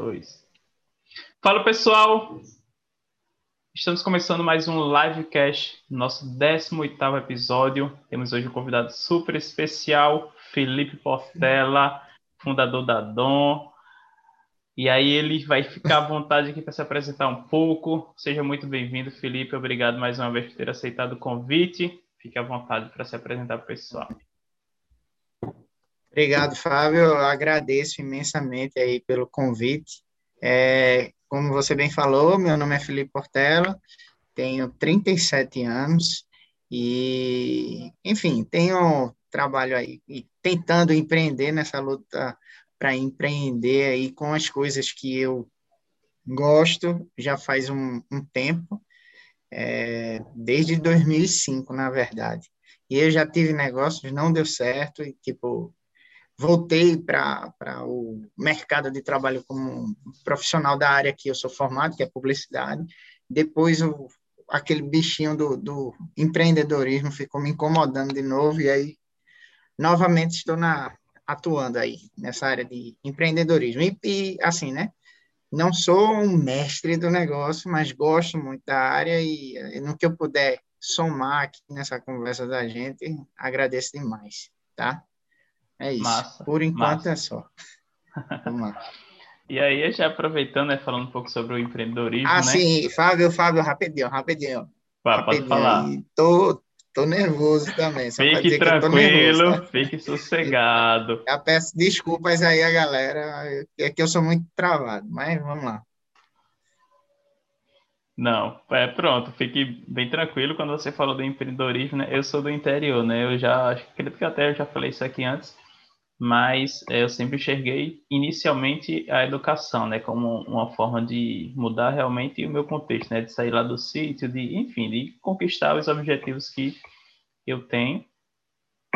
dois. Fala pessoal! Estamos começando mais um livecast, nosso 18 episódio. Temos hoje um convidado super especial, Felipe Portela, fundador da Dom. E aí ele vai ficar à vontade aqui para se apresentar um pouco. Seja muito bem-vindo, Felipe. Obrigado mais uma vez por ter aceitado o convite. Fique à vontade para se apresentar para o pessoal. Obrigado, Fábio. Eu agradeço imensamente aí pelo convite. É, como você bem falou, meu nome é Felipe Portela, tenho 37 anos e, enfim, tenho trabalho aí e tentando empreender nessa luta para empreender aí com as coisas que eu gosto já faz um, um tempo, é, desde 2005, na verdade. E eu já tive negócios, não deu certo, e tipo, voltei para o mercado de trabalho como profissional da área que eu sou formado, que é publicidade. Depois, o, aquele bichinho do, do empreendedorismo ficou me incomodando de novo, e aí, novamente, estou na, atuando aí nessa área de empreendedorismo. E, e, assim, né? Não sou um mestre do negócio, mas gosto muito da área e, e no que eu puder somar aqui nessa conversa da gente, agradeço demais, tá? É isso. Massa, Por enquanto massa. é só. Vamos lá. E aí, já aproveitando, né, falando um pouco sobre o empreendedorismo, ah, né? sim, Fábio, Fábio, rapidinho, rapidinho. Pá, rapidinho. Pode falar. Tô, tô nervoso também. fique tranquilo, nervoso, tá? fique sossegado. Já peço desculpas aí a galera, é que eu sou muito travado, mas vamos lá. Não, é pronto, fique bem tranquilo quando você falou do empreendedorismo, né? Eu sou do interior, né? Eu já, acredito que até eu já falei isso aqui antes, mas é, eu sempre enxerguei inicialmente a educação, né, como uma forma de mudar realmente o meu contexto, né, de sair lá do sítio, de, enfim, de conquistar os objetivos que eu tenho.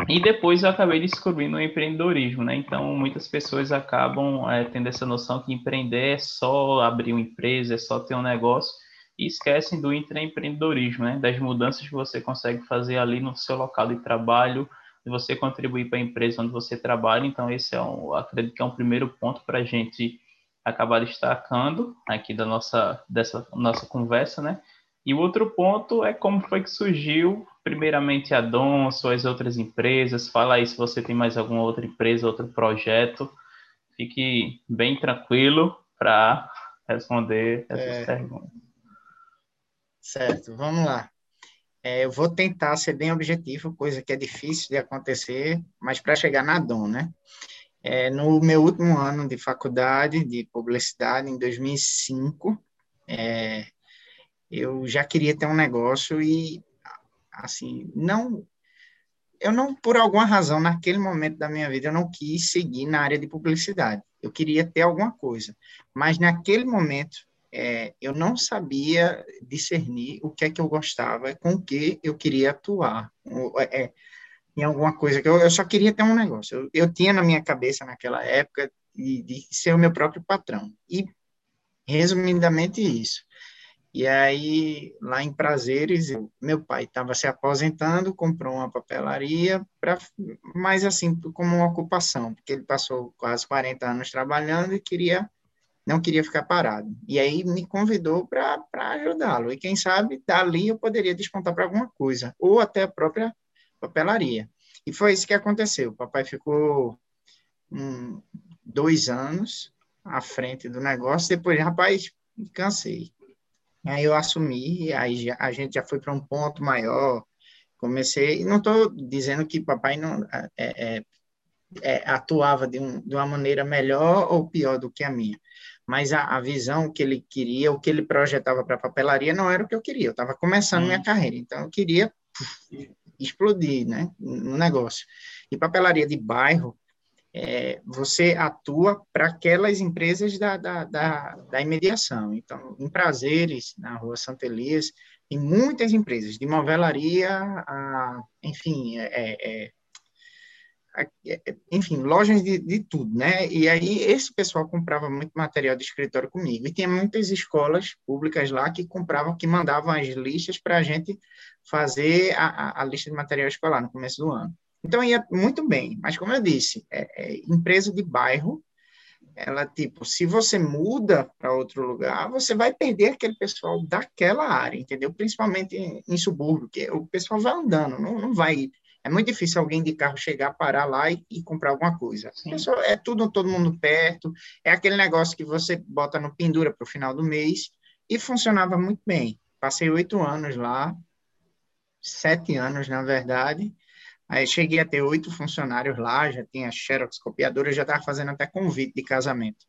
E depois eu acabei descobrindo o empreendedorismo, né? Então muitas pessoas acabam é, tendo essa noção que empreender é só abrir uma empresa, é só ter um negócio e esquecem do intraempreendedorismo, né? Das mudanças que você consegue fazer ali no seu local de trabalho, de você contribuir para a empresa onde você trabalha. Então, esse é um, acredito que é um primeiro ponto para a gente acabar destacando aqui da nossa, dessa nossa conversa, né? E o outro ponto é como foi que surgiu, primeiramente, a Dom, suas outras empresas. Fala aí se você tem mais alguma outra empresa, outro projeto. Fique bem tranquilo para responder essas é, perguntas. Certo, vamos lá. É, eu vou tentar ser bem objetivo, coisa que é difícil de acontecer, mas para chegar na DOM, né? É, no meu último ano de faculdade de publicidade, em 2005, é, eu já queria ter um negócio e, assim, não. Eu não, por alguma razão, naquele momento da minha vida, eu não quis seguir na área de publicidade. Eu queria ter alguma coisa. Mas naquele momento, é, eu não sabia discernir o que é que eu gostava, com o que eu queria atuar. É, é, em alguma coisa que eu, eu, só queria ter um negócio. Eu, eu tinha na minha cabeça naquela época de, de, ser o meu próprio patrão. E, resumidamente, isso. E aí, lá em Prazeres, eu, meu pai estava se aposentando, comprou uma papelaria, pra, mais assim, como uma ocupação, porque ele passou quase 40 anos trabalhando e queria não queria ficar parado. E aí me convidou para ajudá-lo. E quem sabe, dali eu poderia descontar para alguma coisa, ou até a própria papelaria. E foi isso que aconteceu. O papai ficou um, dois anos à frente do negócio, depois, rapaz, cansei. Aí eu assumi, aí a gente já foi para um ponto maior, comecei, não estou dizendo que papai não é, é, é, atuava de, um, de uma maneira melhor ou pior do que a minha, mas a, a visão que ele queria, o que ele projetava para a papelaria não era o que eu queria. Eu estava começando hum. minha carreira, então eu queria puf, explodir né, no negócio. E papelaria de bairro, é, você atua para aquelas empresas da, da, da, da, imediação. Então, em Prazeres, na rua Santa Elias, tem muitas empresas, de novelaria, a, enfim, é, é, enfim, lojas de, de, tudo, né? E aí esse pessoal comprava muito material de escritório comigo. E tinha muitas escolas públicas lá que compravam, que mandavam as listas para a gente fazer a, a, lista de material escolar no começo do ano. Então ia muito bem, mas como eu disse, é, é, empresa de bairro ela, tipo, se você muda para outro lugar, você vai perder aquele pessoal daquela área, entendeu? Principalmente em, em subúrbio, que o pessoal vai andando, não, não vai. É muito difícil alguém de carro chegar, parar lá e, e comprar alguma coisa. É tudo, todo mundo perto, é aquele negócio que você bota no pendura para o final do mês, e funcionava muito bem. Passei oito anos lá, sete anos, na verdade, Aí cheguei a ter oito funcionários lá, já tinha xerox copiadora, já estava fazendo até convite de casamento.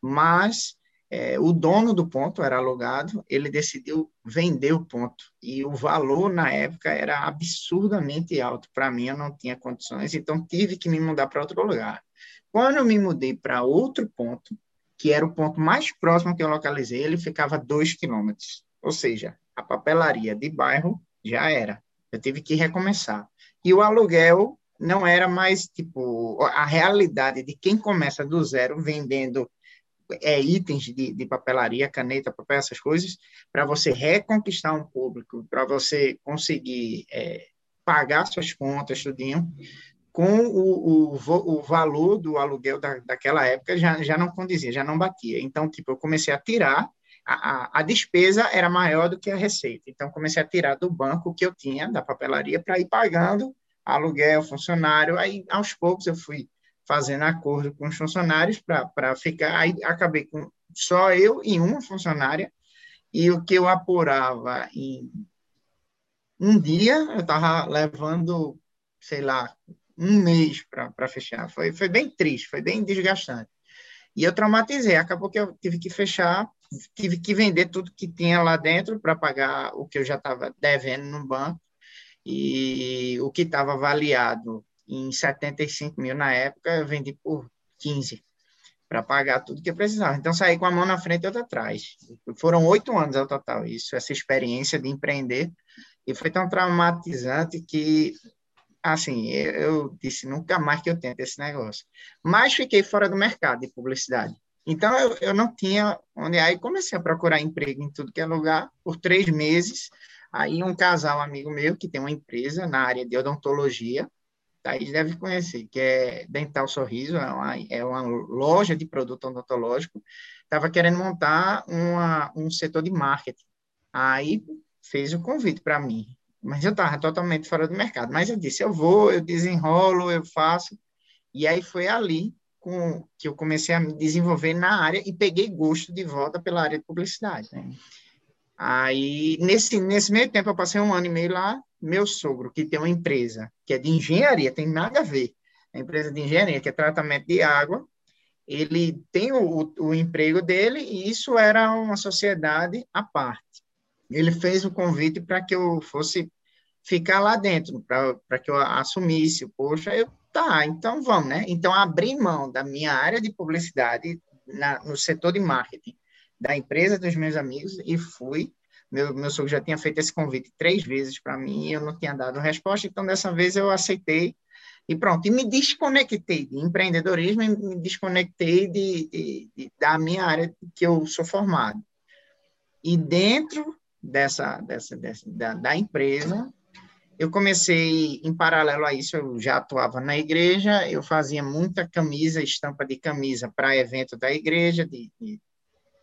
Mas é, o dono do ponto era alugado, ele decidiu vender o ponto. E o valor na época era absurdamente alto. Para mim, eu não tinha condições, então tive que me mudar para outro lugar. Quando eu me mudei para outro ponto, que era o ponto mais próximo que eu localizei, ele ficava dois quilômetros. Ou seja, a papelaria de bairro já era. Eu tive que recomeçar e o aluguel não era mais tipo a realidade de quem começa do zero vendendo é, itens de, de papelaria, caneta, papel, essas coisas, para você reconquistar um público, para você conseguir é, pagar suas contas, tudinho, com o, o, o valor do aluguel da, daquela época já, já não condizia, já não batia. Então, tipo, eu comecei a tirar, a, a, a despesa era maior do que a receita. Então, comecei a tirar do banco que eu tinha, da papelaria, para ir pagando aluguel, funcionário. Aí, aos poucos, eu fui fazendo acordo com os funcionários para ficar. Aí, acabei com só eu e uma funcionária. E o que eu apurava em um dia, eu estava levando, sei lá, um mês para fechar. Foi, foi bem triste, foi bem desgastante. E eu traumatizei. Acabou que eu tive que fechar, tive que vender tudo que tinha lá dentro para pagar o que eu já estava devendo no banco e o que estava avaliado em 75 mil na época, eu vendi por 15 para pagar tudo que eu precisava. Então, saí com a mão na frente e outra atrás. Foram oito anos ao total, isso, essa experiência de empreender, e foi tão traumatizante que, assim, eu, disse, nunca mais que eu tento esse negócio. Mas fiquei fora do mercado de publicidade. Então, eu, eu não tinha onde... Aí comecei a procurar emprego em tudo que é lugar, por três meses, Aí um casal amigo meu que tem uma empresa na área de odontologia, Thaís deve conhecer, que é Dental Sorriso, é uma, é uma loja de produto odontológico, estava querendo montar uma, um setor de marketing. Aí fez o convite para mim, mas eu estava totalmente fora do mercado. Mas eu disse, eu vou, eu desenrolo, eu faço. E aí foi ali com, que eu comecei a me desenvolver na área e peguei gosto de volta pela área de publicidade. Né? Aí, nesse, nesse meio tempo, eu passei um ano e meio lá. Meu sogro, que tem uma empresa que é de engenharia, tem nada a ver. A empresa de engenharia, que é tratamento de água, ele tem o, o emprego dele e isso era uma sociedade à parte. Ele fez o convite para que eu fosse ficar lá dentro, para que eu assumisse. Poxa, eu, tá, então vamos, né? Então, abri mão da minha área de publicidade na, no setor de marketing da empresa dos meus amigos e fui. Meu, meu sogro já tinha feito esse convite três vezes para mim e eu não tinha dado resposta, então dessa vez eu aceitei e pronto. E me desconectei de empreendedorismo e me desconectei de, de, de, da minha área que eu sou formado. E dentro dessa, dessa, dessa da, da empresa, eu comecei, em paralelo a isso, eu já atuava na igreja, eu fazia muita camisa, estampa de camisa para evento da igreja, de, de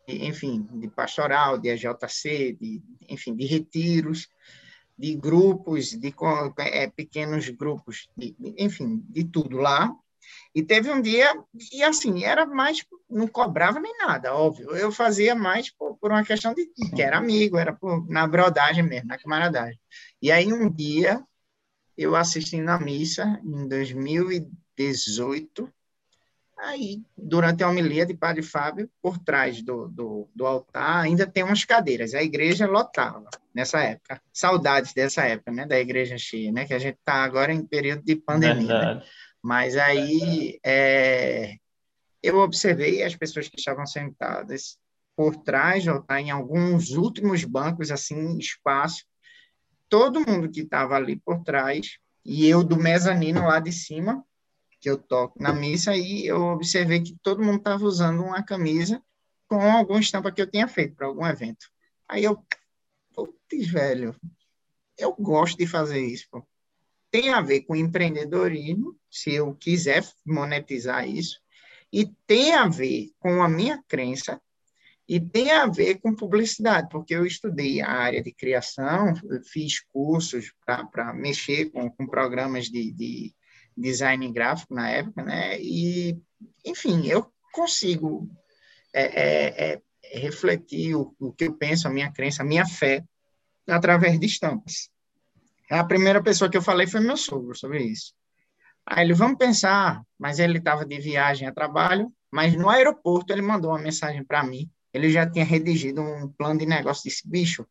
enfim, de pastoral, de AJC, de, enfim, de retiros, de grupos, de é, pequenos grupos, de, enfim, de tudo lá. E teve um dia, e assim, era mais, não cobrava nem nada, óbvio. Eu fazia mais por, por uma questão de que era amigo, era por, na brodagem mesmo, na camaradagem. E aí um dia, eu assisti na missa, em 2018, Aí, durante a homilia de Padre Fábio, por trás do, do, do, altar, ainda tem umas cadeiras. A igreja lotava nessa época. Saudades dessa época, né? Da igreja cheia, né? Que a gente está agora em período de pandemia. Né? Mas aí é, eu observei as pessoas que estavam sentadas por trás do altar, em alguns últimos bancos, assim, espaço. Todo mundo que estava ali por trás, e eu do mezanino lá de cima, que eu toco na missa e eu observei que todo mundo estava usando uma camisa com alguma estampa que eu tinha feito para algum evento. Aí eu, putz, velho, eu gosto de fazer isso, pô. Tem a ver com empreendedorismo, se eu quiser monetizar isso, e tem a ver com a minha crença e tem a ver com publicidade, porque eu estudei a área de criação, fiz cursos para mexer com, com programas de, de, design gráfico na época, né? E, enfim, eu consigo é, é, é, refletir o, o que eu penso, a minha crença, a minha fé, através de estampas. A primeira pessoa que eu falei foi meu sogro sobre isso. Aí ele, vamos pensar, mas ele estava de viagem a trabalho, mas no aeroporto ele mandou uma mensagem para mim ele já tinha redigido um plano de negócio desse bicho.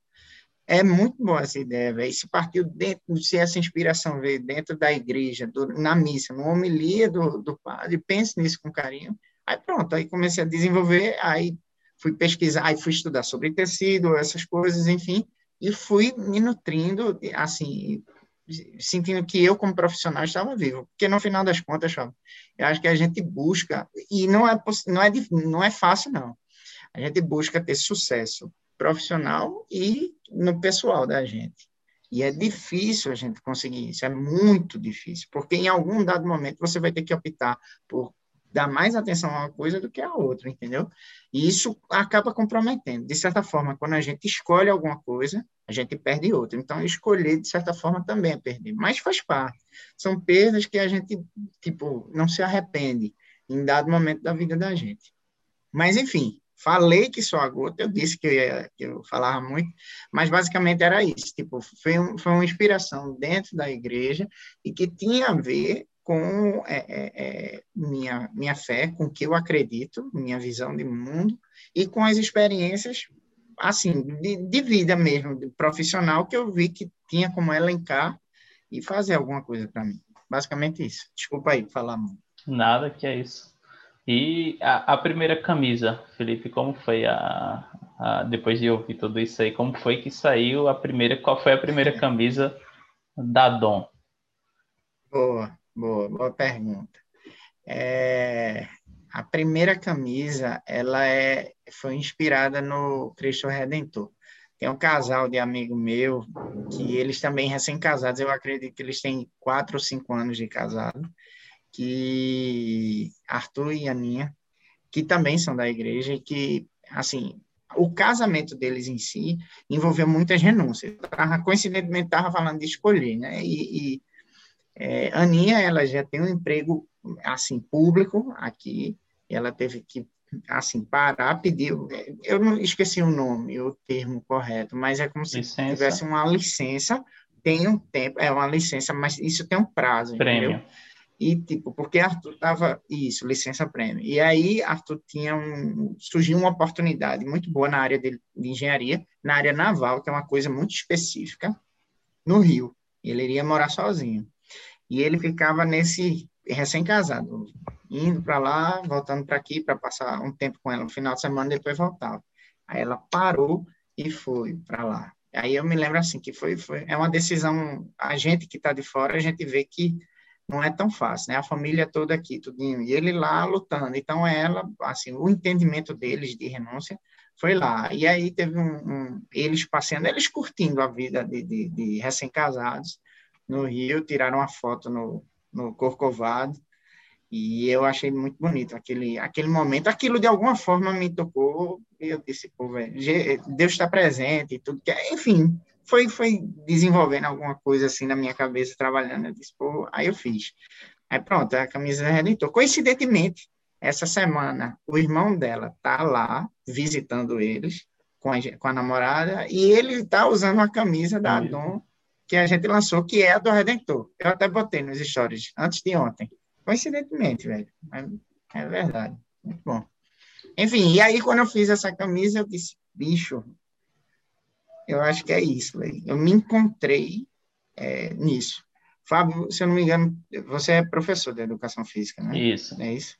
É muito boa essa ideia, velho. Se partiu dentro, se essa inspiração veio dentro da igreja, do, na missa, no homilia do, do padre, pense nisso com carinho. Aí pronto, aí comecei a desenvolver, aí fui pesquisar, aí fui estudar sobre tecido, essas coisas, enfim, e fui me nutrindo, assim, sentindo que eu, como profissional, estava vivo. Porque, no final das contas, eu acho que a gente busca, e não é, não é, não é fácil, não. A gente busca ter sucesso profissional e no pessoal da gente. E é difícil a gente conseguir isso, é muito difícil, porque em algum dado momento você vai ter que optar por dar mais atenção a uma coisa do que a outra, entendeu? E isso acaba comprometendo. De certa forma, quando a gente escolhe alguma coisa, a gente perde outra. Então, escolher, de certa forma, também é perder. Mas faz parte. São perdas que a gente, tipo, não se arrepende em dado momento da vida da gente. Mas, enfim, Falei que só a gota, eu disse que eu, ia, que eu falava muito, mas basicamente era isso. Tipo, foi, um, foi uma inspiração dentro da igreja e que tinha a ver com é, é, é, minha, minha fé, com o que eu acredito, minha visão de mundo e com as experiências, assim, de, de vida mesmo, de profissional, que eu vi que tinha como elencar e fazer alguma coisa para mim. Basicamente isso. Desculpa aí falar muito. Nada, que é isso. E a, a, primeira camisa, Felipe, como foi a, a, depois de ouvir tudo isso aí, como foi que saiu a primeira, qual foi a primeira camisa da Dom? Boa, boa, boa pergunta. É, a primeira camisa, ela é, foi inspirada no Cristo Redentor. Tem um casal de amigo meu que eles também recém-casados, eu acredito que eles têm quatro ou cinco anos de casado que Arthur e Aninha, que também são da igreja, e que, assim, o casamento deles em si envolveu muitas renúncias. Coincidentemente, estava falando de escolher, né? E, e é, Aninha, ela já tem um emprego, assim, público aqui, e ela teve que, assim, parar, pedir, eu não esqueci o nome, o termo correto, mas é como licença. se tivesse uma licença, tem um tempo, é uma licença, mas isso tem um prazo, Prêmio. entendeu? E, tipo, porque Arthur estava, isso, licença prêmio. E aí, Arthur tinha um, surgiu uma oportunidade muito boa na área de, de, engenharia, na área naval, que é uma coisa muito específica, no Rio. Ele iria morar sozinho. E ele ficava nesse, recém-casado, indo para lá, voltando para aqui, para passar um tempo com ela no final de semana, depois voltava. Aí ela parou e foi para lá. Aí eu me lembro assim, que foi, foi, é uma decisão, a gente que está de fora, a gente vê que não é tão fácil, né? A família toda aqui, tudinho, e ele lá lutando. Então, ela, assim, o entendimento deles de renúncia foi lá. E aí teve um, um eles passeando, eles curtindo a vida de, de, de recém-casados no Rio, tiraram uma foto no, no Corcovado, e eu achei muito bonito aquele, aquele momento. Aquilo, de alguma forma, me tocou, e eu disse, pô, velho, Deus está presente e tudo. Que, enfim, foi, foi desenvolvendo alguma coisa assim na minha cabeça, trabalhando. Eu disse, pô, aí eu fiz. Aí pronto, a camisa redentor. Coincidentemente, essa semana, o irmão dela tá lá visitando eles com a, com a namorada e ele tá usando uma camisa da Dom que a gente lançou, que é a do Redentor. Eu até botei nos stories antes de ontem. Coincidentemente, velho. É, é verdade. Muito bom. Enfim, e aí quando eu fiz essa camisa, eu disse, bicho, eu acho que é isso, véio. eu me encontrei é, nisso. Fábio, se eu não me engano, você é professor de educação física, né? Isso. É isso?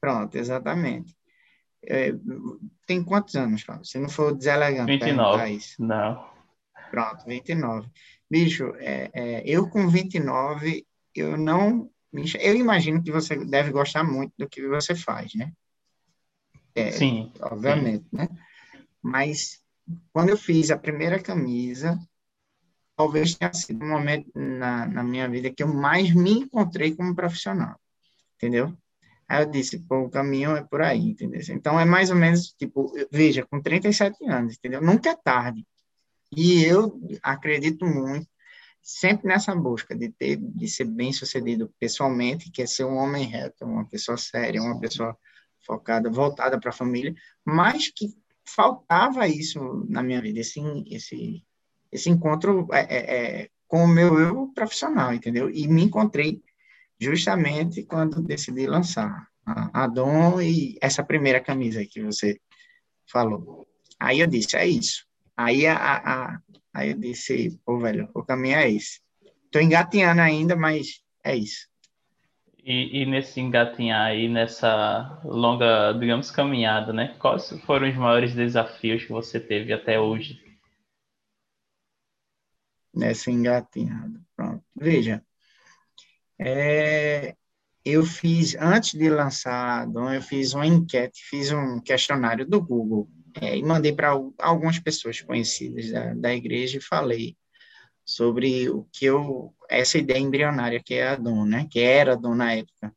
Pronto, exatamente. É, tem quantos anos, Fábio? Se não for deselegante. 29. Isso. Não. Pronto, 29. Bicho, é, é, eu com 29, eu não. Eu imagino que você deve gostar muito do que você faz, né? É, sim. Obviamente, sim. né? Mas quando eu fiz a primeira camisa, talvez tenha sido o momento na, na minha vida que eu mais me encontrei como profissional, entendeu? Aí eu disse, pô, o caminho é por aí, entendeu? Então é mais ou menos, tipo, veja, com 37 anos, entendeu? Nunca é tarde. E eu acredito muito, sempre nessa busca de ter, de ser bem sucedido pessoalmente, que é ser um homem reto, uma pessoa séria, uma pessoa focada, voltada para a família, mas que faltava isso na minha vida, esse, esse, esse encontro é, é, é com o meu eu profissional, entendeu? E me encontrei justamente quando decidi lançar a, a Dom e essa primeira camisa que você falou. Aí eu disse, é isso. Aí, a, a, aí eu disse, pô, velho, o caminho é esse. Tô engatinhando ainda, mas é isso. E, e, nesse engatinhar aí, nessa longa, digamos, caminhada, né? Quais foram os maiores desafios que você teve até hoje? Nessa engatinhada, pronto. Veja, é, eu fiz, antes de lançar a eu fiz uma enquete, fiz um questionário do Google é, e mandei para algumas pessoas conhecidas da, da igreja e falei sobre o que eu, essa ideia embrionária que é a Dom, né, que era a Dom na época.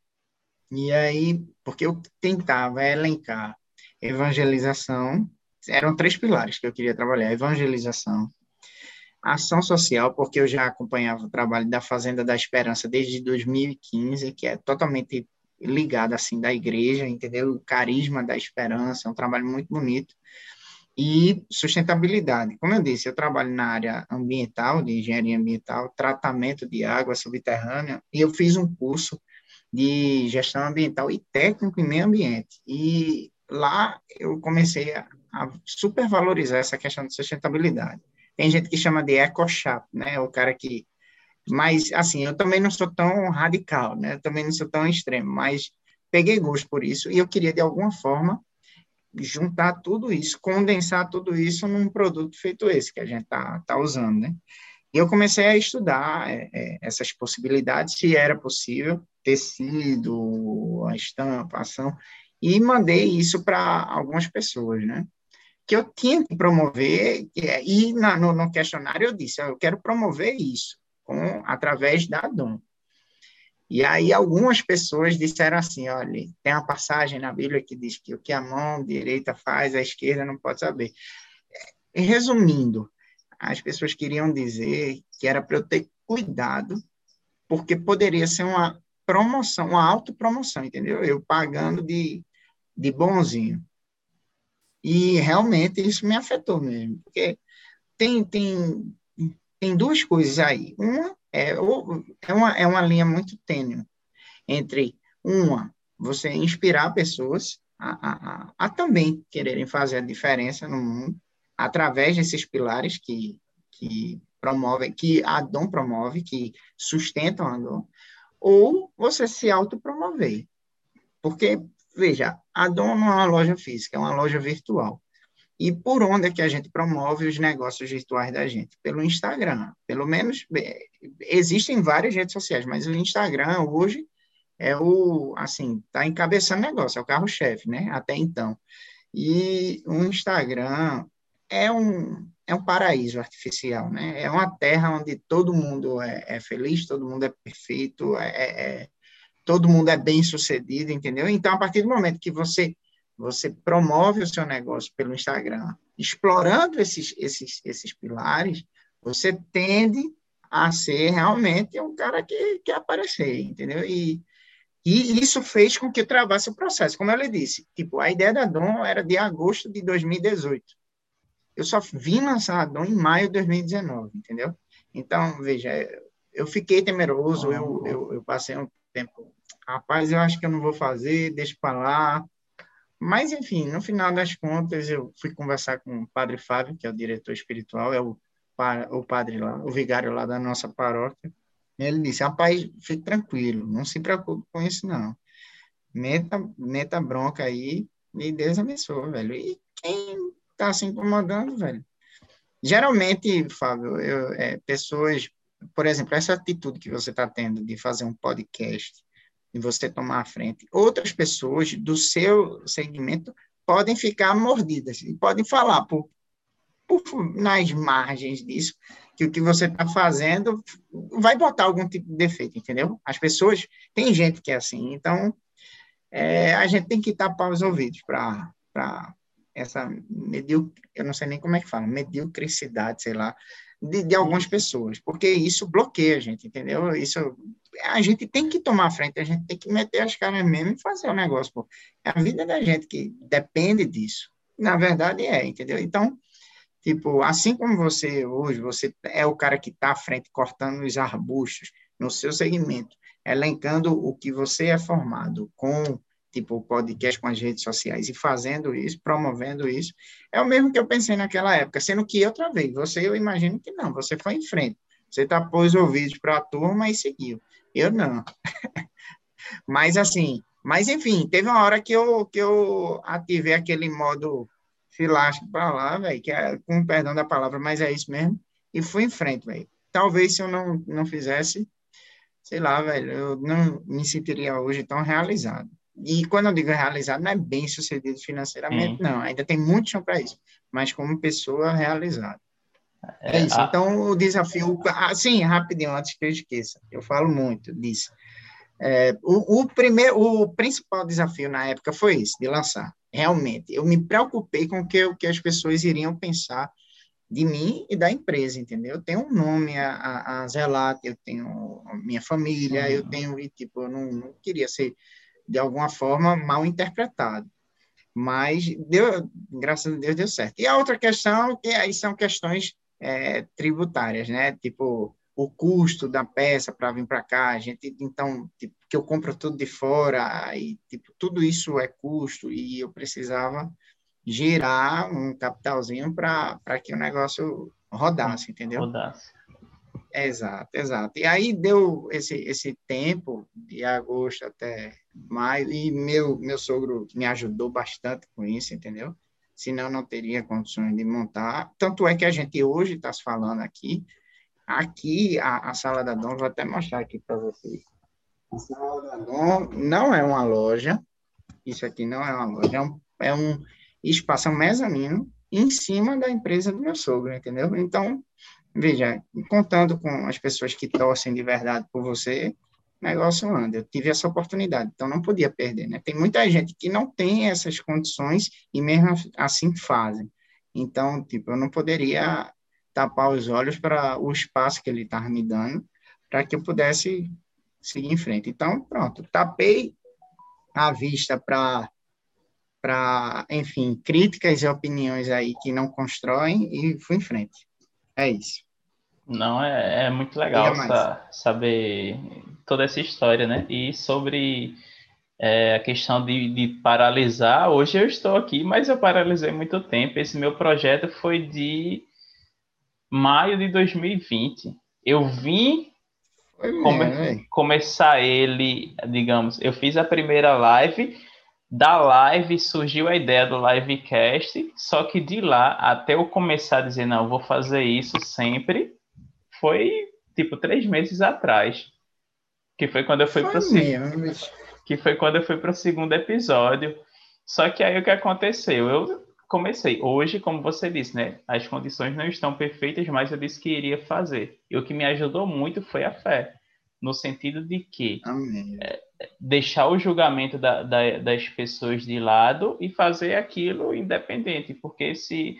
E aí, porque eu tentava elencar evangelização, eram três pilares que eu queria trabalhar, evangelização, ação social, porque eu já acompanhava o trabalho da Fazenda da Esperança desde 2015, que é totalmente ligado assim da igreja, entendeu? O carisma da esperança, é um trabalho muito bonito. E sustentabilidade. Como eu disse, eu trabalho na área ambiental, de engenharia ambiental, tratamento de água subterrânea, e eu fiz um curso de gestão ambiental e técnico em meio ambiente. E lá eu comecei a, a supervalorizar essa questão de sustentabilidade. Tem gente que chama de eco-chato, né? O cara que. Mas, assim, eu também não sou tão radical, né? Eu também não sou tão extremo, mas peguei gosto por isso e eu queria, de alguma forma, juntar tudo isso, condensar tudo isso num produto feito esse que a gente tá, tá usando, né? E eu comecei a estudar é, é, essas possibilidades, se era possível, tecido, a estampa, ação, e mandei isso para algumas pessoas, né? que eu tinha que promover, e na, no, no, questionário eu disse, eu quero promover isso, com, através da DOM. E aí algumas pessoas disseram assim, olha, tem uma passagem na Bíblia que diz que o que a mão direita faz, a esquerda não pode saber. Resumindo, as pessoas queriam dizer que era para eu ter cuidado, porque poderia ser uma promoção, uma autopromoção, entendeu? Eu pagando de, de bonzinho. E realmente isso me afetou mesmo, porque tem, tem, tem duas coisas aí. Uma é, é, uma, é uma linha muito tênue entre uma, você inspirar pessoas a, a, a, também quererem fazer a diferença no mundo através desses pilares que, que promovem, que a Dom promove, que sustentam a Dom, ou você se autopromover. Porque Veja, a Dom não é uma loja física, é uma loja virtual. E por onde é que a gente promove os negócios virtuais da gente? Pelo Instagram. Pelo menos, existem várias redes sociais, mas o Instagram hoje é o, assim, está encabeçando negócio, é o carro-chefe, né? Até então. E o Instagram é um, é um paraíso artificial, né? É uma terra onde todo mundo é, é feliz, todo mundo é perfeito, é, é, todo mundo é bem sucedido, entendeu? Então, a partir do momento que você você promove o seu negócio pelo Instagram, explorando esses, esses, esses pilares, você tende a ser realmente um cara que quer aparecer, entendeu? E, e isso fez com que eu travasse o processo. Como eu lhe disse, tipo, a ideia da Dom era de agosto de 2018. Eu só vim lançar a Dom em maio de 2019, entendeu? Então, veja, eu fiquei temeroso, eu, eu, eu passei um tempo rapaz, eu acho que eu não vou fazer, deixa para lá. Mas, enfim, no final das contas, eu fui conversar com o padre Fábio, que é o diretor espiritual, é o, o padre lá, o vigário lá da nossa paróquia. Ele disse: rapaz, fique tranquilo, não se preocupe com isso, não. Meta, meta bronca aí e Deus abençoe, velho. E quem está se incomodando, velho? Geralmente, Fábio, eu, é, pessoas, por exemplo, essa atitude que você está tendo de fazer um podcast, e você tomar a frente. Outras pessoas do seu segmento podem ficar mordidas e podem falar por, por nas margens disso que o que você está fazendo vai botar algum tipo de defeito, entendeu? As pessoas tem gente que é assim, então é, a gente tem que tapar os ouvidos para essa medíocre, eu não sei nem como é que fala, mediocridade, sei lá, de, de algumas pessoas, porque isso bloqueia a gente, entendeu? Isso a gente tem que tomar frente, a gente tem que meter as caras mesmo e fazer o negócio, pô. É a vida da gente que depende disso. Na verdade é, entendeu? Então, tipo, assim como você hoje, você é o cara que está à frente cortando os arbustos no seu segmento, elencando o que você é formado com tipo podcast com as redes sociais e fazendo isso, promovendo isso, é o mesmo que eu pensei naquela época, sendo que outra vez, você eu imagino que não, você foi em frente, você tapou os ouvidos para a turma e seguiu. Eu não. mas assim, mas enfim, teve uma hora que eu que eu ativei aquele modo filástico para lá, velho, que é com perdão da palavra, mas é isso mesmo, e fui em frente, velho. Talvez se eu não não fizesse, sei lá, velho, eu não me sentiria hoje tão realizado. E quando eu digo realizado, não é bem sucedido financeiramente, não. Ainda tem muito chão para isso. Mas como pessoa realizada. É, é isso. A... Então, o desafio. Assim, rapidinho, antes que eu esqueça. Eu falo muito disso. É, o, o, primeiro, o principal desafio na época foi isso, de lançar. Realmente. Eu me preocupei com o que, o que as pessoas iriam pensar de mim e da empresa, entendeu? Eu tenho um nome a, a, a zelar, eu tenho minha família, uhum. eu tenho, e, tipo, eu não, não queria ser de alguma forma, mal interpretado. Mas, deu, graças a Deus, deu certo. E a outra questão, que aí são questões é, tributárias, né? Tipo, o custo da peça para vir para cá, a gente, então, tipo, que eu compro tudo de fora, e, tipo, tudo isso é custo, e eu precisava gerar um capitalzinho para que o negócio rodasse, entendeu? Rodasse. Exato, exato. E aí deu esse, esse tempo, de agosto até maio, e meu, meu sogro me ajudou bastante com isso, entendeu? Senão não teria condições de montar. Tanto é que a gente hoje está se falando aqui, aqui a, a Sala da Dom, vou até mostrar aqui para vocês. A Sala da Dom não é uma loja, isso aqui não é uma loja, é um, é um espaço, mezanino em cima da empresa do meu sogro, entendeu? Então, veja, contando com as pessoas que torcem de verdade por você, o negócio anda. Eu tive essa oportunidade, então não podia perder, né? Tem muita gente que não tem essas condições e mesmo assim fazem. Então, tipo, eu não poderia tapar os olhos para o espaço que ele estava me dando para que eu pudesse seguir em frente. Então, pronto, tapei a vista para para, enfim, críticas e opiniões aí que não constroem e fui em frente. É isso. Não, é, é muito legal sa saber toda essa história, né? E sobre é, a questão de, de, paralisar, hoje eu estou aqui, mas eu paralisei muito tempo. Esse meu projeto foi de maio de 2020. Eu vim come começar ele, digamos, eu fiz a primeira live, da live surgiu a ideia do livecast, só que de lá até eu começar a dizer, não, vou fazer isso sempre, foi tipo três meses atrás. Que foi quando eu fui para o que foi quando eu fui para o segundo episódio. Só que aí o que aconteceu? Eu comecei. Hoje, como você disse, né? As condições não estão perfeitas, mas eu disse que iria fazer. E o que me ajudou muito foi a fé. No sentido de que é, deixar o julgamento da, da, das pessoas de lado e fazer aquilo independente. Porque se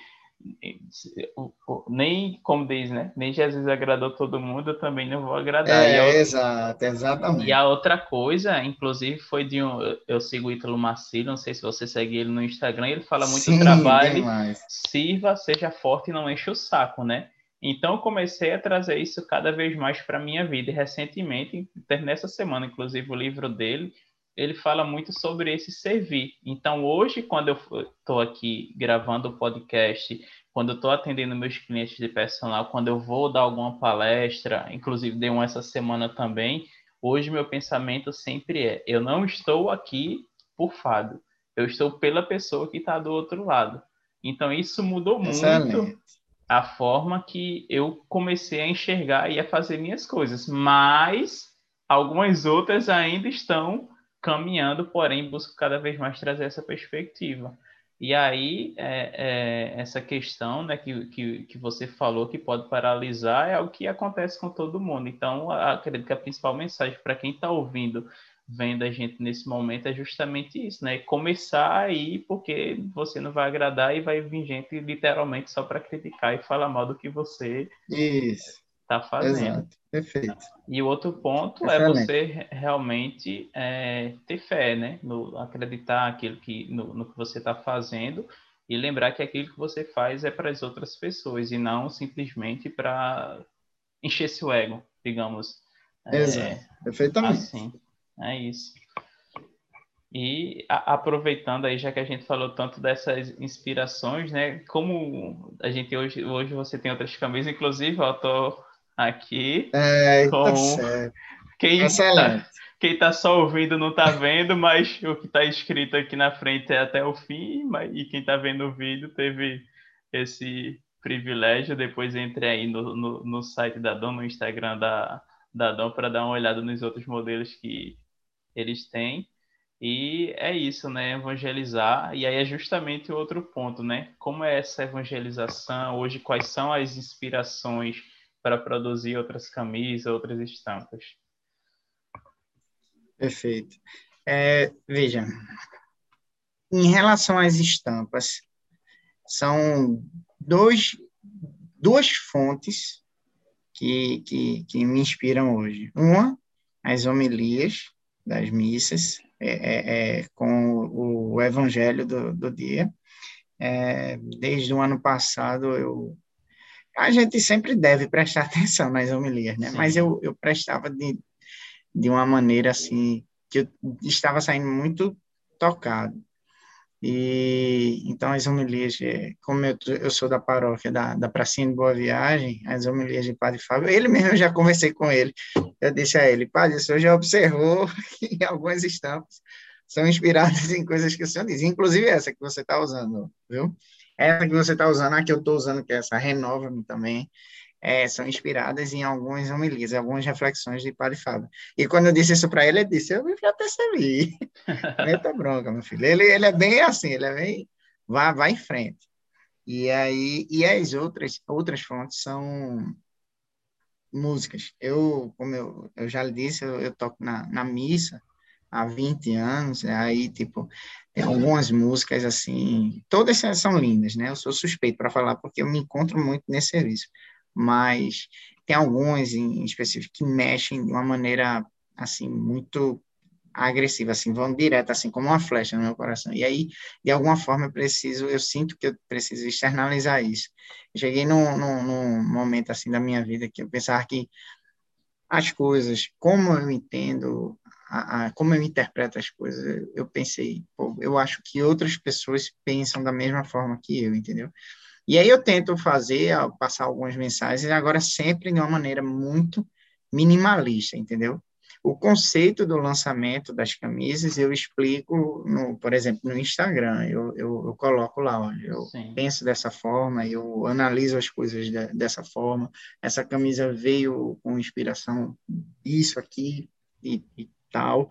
nem, como diz, né? Nem Jesus agradou todo mundo, eu também não vou agradar. É, a, exato, exatamente. E a outra coisa, inclusive, foi de um. Eu sigo o Ítalo Marcílio, não sei se você segue ele no Instagram, ele fala muito Sim, trabalho. Sirva, seja forte e não enche o saco, né? Então, eu comecei a trazer isso cada vez mais para minha vida. E recentemente, nessa semana, inclusive, o livro dele, ele fala muito sobre esse servir. Então, hoje, quando eu estou aqui gravando o podcast, quando eu estou atendendo meus clientes de personal, quando eu vou dar alguma palestra, inclusive dei uma essa semana também, hoje meu pensamento sempre é: eu não estou aqui por fado, eu estou pela pessoa que está do outro lado. Então, isso mudou Excelente. muito a forma que eu comecei a enxergar e a fazer minhas coisas, mas algumas outras ainda estão caminhando, porém busco cada vez mais trazer essa perspectiva. E aí, é, é, essa questão né, que, que, que você falou que pode paralisar é o que acontece com todo mundo. Então, acredito que a principal mensagem para quem está ouvindo vendo a gente nesse momento é justamente isso, né? Começar aí porque você não vai agradar e vai vir gente literalmente só para criticar e falar mal do que você está fazendo. Exato. Perfeito. E o outro ponto é é você realmente é, ter fé, né? No, acreditar aquilo que, no, no que você está fazendo e lembrar que aquilo que você faz é para as outras pessoas e não simplesmente para encher seu ego, digamos. Exato. É, Perfeitamente. Assim. É isso. E a, aproveitando aí, já que a gente falou tanto dessas inspirações, né? Como a gente hoje, hoje você tem outras camisas, inclusive, eu tô aqui é, com tá quem Tá, quem tá só ouvindo não tá vendo, mas o que tá escrito aqui na frente é até o fim, mas, e quem tá vendo o vídeo teve esse privilégio. Depois entre aí no, no, no site da Dom, no Instagram da, da Dom, para dar uma olhada nos outros modelos que eles têm. E é isso, né? Evangelizar. E aí é justamente o outro ponto, né? Como é essa evangelização hoje? Quais são as inspirações para produzir outras camisas, outras estampas? Perfeito. É, veja, em relação às estampas, são dois, duas fontes que, que, que me inspiram hoje. Uma, as homilias, das missas, é, é, é, com o, evangelho do, do dia. É, desde o ano passado, eu a gente sempre deve prestar atenção nas homilias, né? Sim. Mas eu, eu prestava de, de uma maneira assim que eu estava saindo muito tocado. E então as homilias, como eu, eu sou da paróquia da, da Pracinha de Boa Viagem, as homilias de Padre Fábio, ele mesmo eu já conversei com ele. Eu disse a ele, Padre, o senhor já observou que algumas estampas são inspiradas em coisas que o senhor diz, inclusive essa que você está usando, viu? Essa que você está usando, a que eu estou usando, que é essa Renova-me também, é, são inspiradas em algumas homilias, algumas reflexões de Padre Fábio. E quando eu disse isso para ele, ele disse, eu já percebi. Eita bronca, meu filho. Ele, ele é bem assim, ele é bem... Vai, vai em frente. E aí, e as outras, outras fontes são músicas. Eu, como eu, eu já lhe disse, eu, eu toco na, na missa há 20 anos, aí, tipo, tem algumas músicas, assim, todas são lindas, né? Eu sou suspeito para falar, porque eu me encontro muito nesse serviço mas tem alguns em específico que mexem de uma maneira assim muito agressiva, assim, vão direto, assim, como uma flecha no meu coração. E aí, de alguma forma, eu preciso, eu sinto que eu preciso externalizar isso. Eu cheguei num, num, num, momento, assim, da minha vida que eu pensava que as coisas, como eu entendo, a, a, como eu interpreto as coisas, eu pensei, pô, eu acho que outras pessoas pensam da mesma forma que eu, entendeu? E aí eu tento fazer, passar algumas mensagens, agora sempre de uma maneira muito minimalista, entendeu? O conceito do lançamento das camisas eu explico, no, por exemplo, no Instagram, eu, eu, eu coloco lá, olha, eu Sim. penso dessa forma, eu analiso as coisas de, dessa forma, essa camisa veio com inspiração disso aqui e, e tal,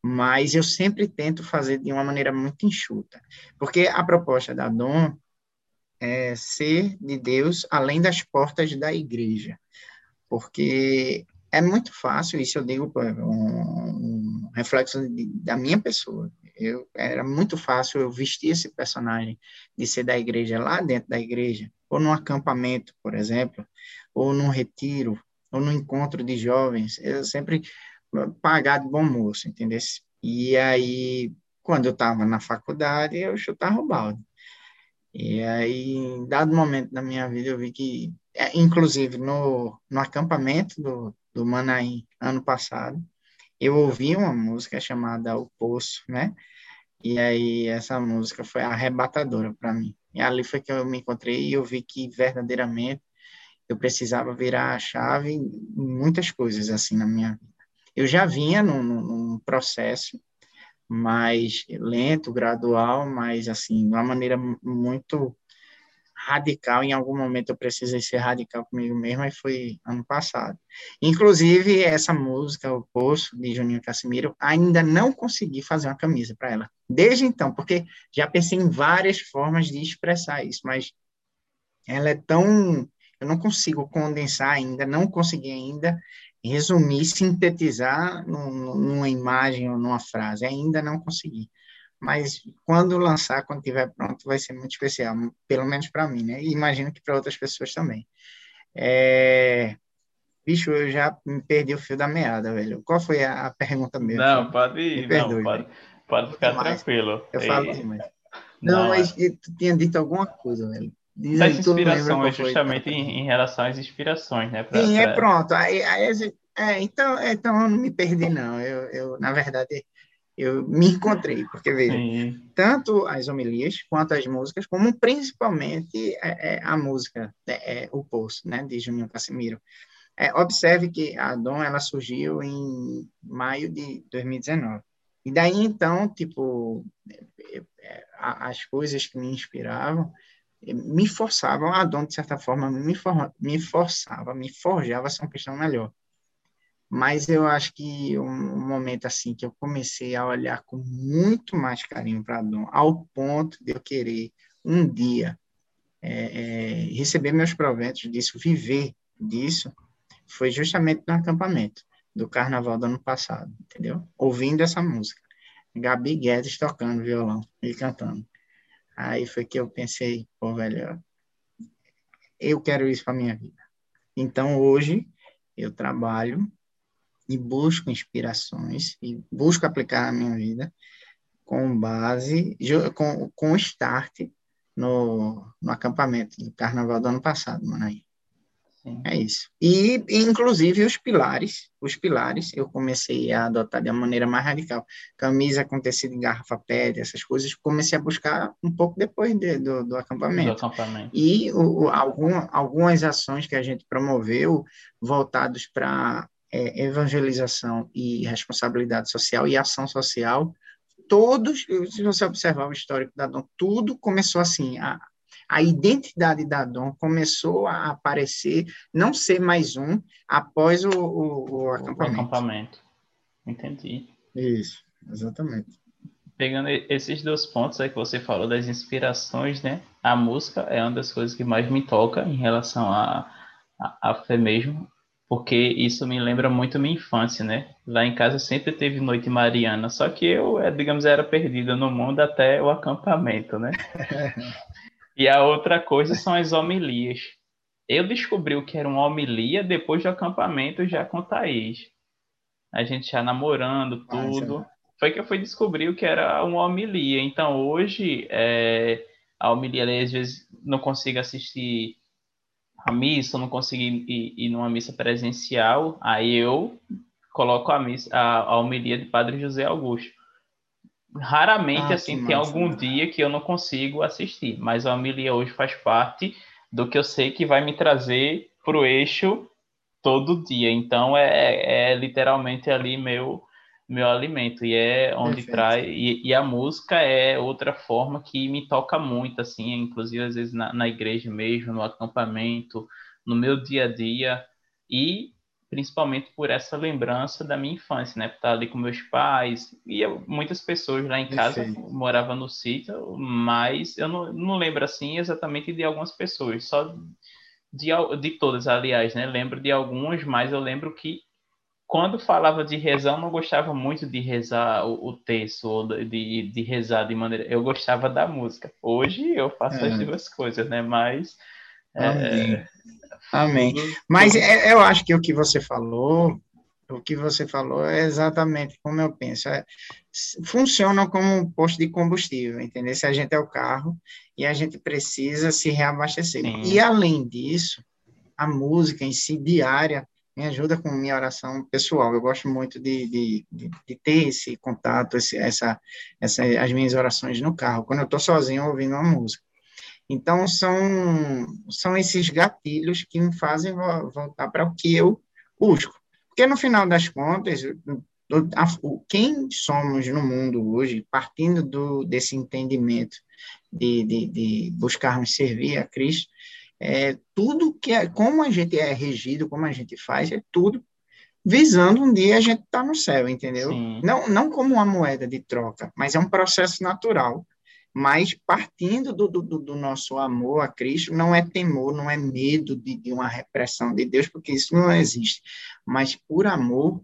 mas eu sempre tento fazer de uma maneira muito enxuta, porque a proposta da Dom é, ser de Deus além das portas da igreja, porque é muito fácil, isso eu digo um, um reflexo de, da minha pessoa. Eu, era muito fácil eu vestir esse personagem de ser da igreja lá dentro da igreja, ou num acampamento, por exemplo, ou num retiro, ou num encontro de jovens. Eu sempre pagar de bom moço, entendeu? E aí, quando eu estava na faculdade, eu chutava o balde. E aí, em dado momento da minha vida, eu vi que, é, inclusive no, no acampamento do, do Manaim, ano passado, eu ouvi uma música chamada O Poço, né? E aí, essa música foi arrebatadora para mim. E ali foi que eu me encontrei e eu vi que verdadeiramente eu precisava virar a chave em muitas coisas assim na minha vida. Eu já vinha num, num processo mais lento, gradual, mas assim, de uma maneira muito radical. Em algum momento eu precisei ser radical comigo mesmo, e foi ano passado. Inclusive, essa música, O Poço, de Juninho Casimiro, ainda não consegui fazer uma camisa para ela. Desde então, porque já pensei em várias formas de expressar isso, mas ela é tão. Eu não consigo condensar ainda, não consegui ainda resumir, sintetizar num, numa imagem ou numa frase. Ainda não consegui. Mas quando lançar, quando estiver pronto, vai ser muito especial, pelo menos para mim, né? E imagino que para outras pessoas também. É... Bicho, eu já me perdi o fio da meada, velho. Qual foi a, pergunta mesmo? Não, pode ir, não, pode, pode ficar tranquilo. Eu falo demais. Não, não, mas é... tu tinha dito alguma coisa, velho. Diz das inspirações, justamente em, em, relação às inspirações, né? Pra, Sim, é pra... é pronto. Aí, aí, é, então, é, então eu não me perdi, não. Eu, eu, na verdade, eu me encontrei, porque veja, Sim. tanto as homilias quanto as músicas, como principalmente é, é, a música, é, é, o Poço, né, de Juninho Casimiro. É, observe que a Dom ela surgiu em maio de 2019. E daí então, tipo, as coisas que me inspiravam me forçavam, a Dom de certa forma me, for, me forçava, me forjava a ser uma questão melhor. Mas eu acho que um, momento assim que eu comecei a olhar com muito mais carinho para Dom, ao ponto de eu querer um dia é, é, receber meus proventos disso, viver disso, foi justamente no acampamento do carnaval do ano passado, entendeu? Ouvindo essa música. Gabi Guedes tocando violão e cantando. Aí foi que eu pensei, pô, velho, eu quero isso para minha vida. Então hoje eu trabalho e busco inspirações e busco aplicar na minha vida com base, com, com start no, no acampamento do carnaval do ano passado, Manaí. Sim. É isso. E, inclusive, os pilares, os pilares, eu comecei a adotar de uma maneira mais radical. Camisa com tecido em garrafa PET, essas coisas, comecei a buscar um pouco depois de, do, do acampamento. Do acampamento. E o, algum, algumas ações que a gente promoveu voltados para é, evangelização e responsabilidade social e ação social, todos, se você observar o histórico da Dom, tudo começou assim, a, a identidade da Dom começou a aparecer, não ser mais um, após o, o, o acampamento. O acampamento. Entendi. Isso, exatamente. Pegando esses dois pontos aí que você falou das inspirações, né? A música é uma das coisas que mais me toca em relação à a, a, a, fé mesmo porque isso me lembra muito minha infância, né? Lá em casa sempre teve noite mariana, só que eu, é, digamos, era perdida no mundo até o acampamento, né? e a outra coisa são as homilias. Eu descobri o que era uma homilia depois do acampamento já com Thaís. A gente já namorando, ah, tudo. Ah, Foi que eu fui descobrir o que era uma homilia. Então hoje, é, a homilia, às vezes, não consigo assistir a missa, não consegui ir, ir numa missa presencial, aí eu coloco a missa, a, a homilia de Padre José Augusto. Raramente, ah, assim, tem massa, algum né? dia que eu não consigo assistir, mas a homilia hoje faz parte do que eu sei que vai me trazer para o eixo todo dia. Então, é, é literalmente ali meu meu alimento e é onde Perfeito. traz e, e, a música é outra forma que me toca muito assim inclusive às vezes na, na, igreja mesmo no acampamento no meu dia a dia e principalmente por essa lembrança da minha infância né estar ali com meus pais e eu, muitas pessoas lá em casa Perfeito. morava no sítio mas eu não, não lembro assim exatamente de algumas pessoas só de, de todas aliás né lembro de algumas mas eu lembro que quando falava de rezar, eu não gostava muito de rezar o, o texto, ou de, de rezar de maneira. Eu gostava da música. Hoje eu faço é. as duas coisas, né? Mas. É, Amém. É, Amém. Mas é, eu acho que o que você falou, o que você falou é exatamente como eu penso. É, funcionam como um posto de combustível, entendeu? Se a gente é o carro e a gente precisa se reabastecer. Sim. E além disso, a música em si diária me ajuda com minha oração pessoal. Eu gosto muito de, de, de, de ter esse contato, esse, essa, essa, as minhas orações no carro, quando eu estou sozinho ouvindo uma música. Então, são, são esses gatilhos que me fazem voltar para o que eu busco. Porque, no final das contas, quem somos no mundo hoje, partindo do, desse entendimento de, de, de buscarmos servir a Cristo, é, tudo que é, como a gente é regido, como a gente faz, é tudo visando um dia a gente estar tá no céu, entendeu? Não, não como uma moeda de troca, mas é um processo natural mas partindo do, do, do, nosso amor a Cristo, não é temor, não é medo de, de uma repressão de Deus, porque isso não existe, mas por amor,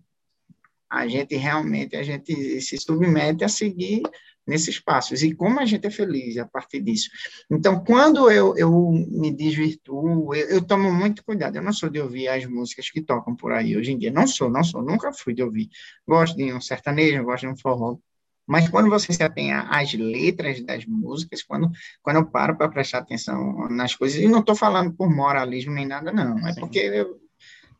a gente realmente a gente se submete a seguir nesses passos. E como a gente é feliz a partir disso. Então, quando eu, eu me desvirtuo, eu, eu, tomo muito cuidado. Eu não sou de ouvir as músicas que tocam por aí hoje em dia. Não sou, não sou. Nunca fui de ouvir. Gosto de um sertanejo, gosto de um forró. Mas quando você se atém às letras das músicas, quando, quando eu paro para prestar atenção nas coisas, e não estou falando por moralismo nem nada, não. É Sim. porque eu,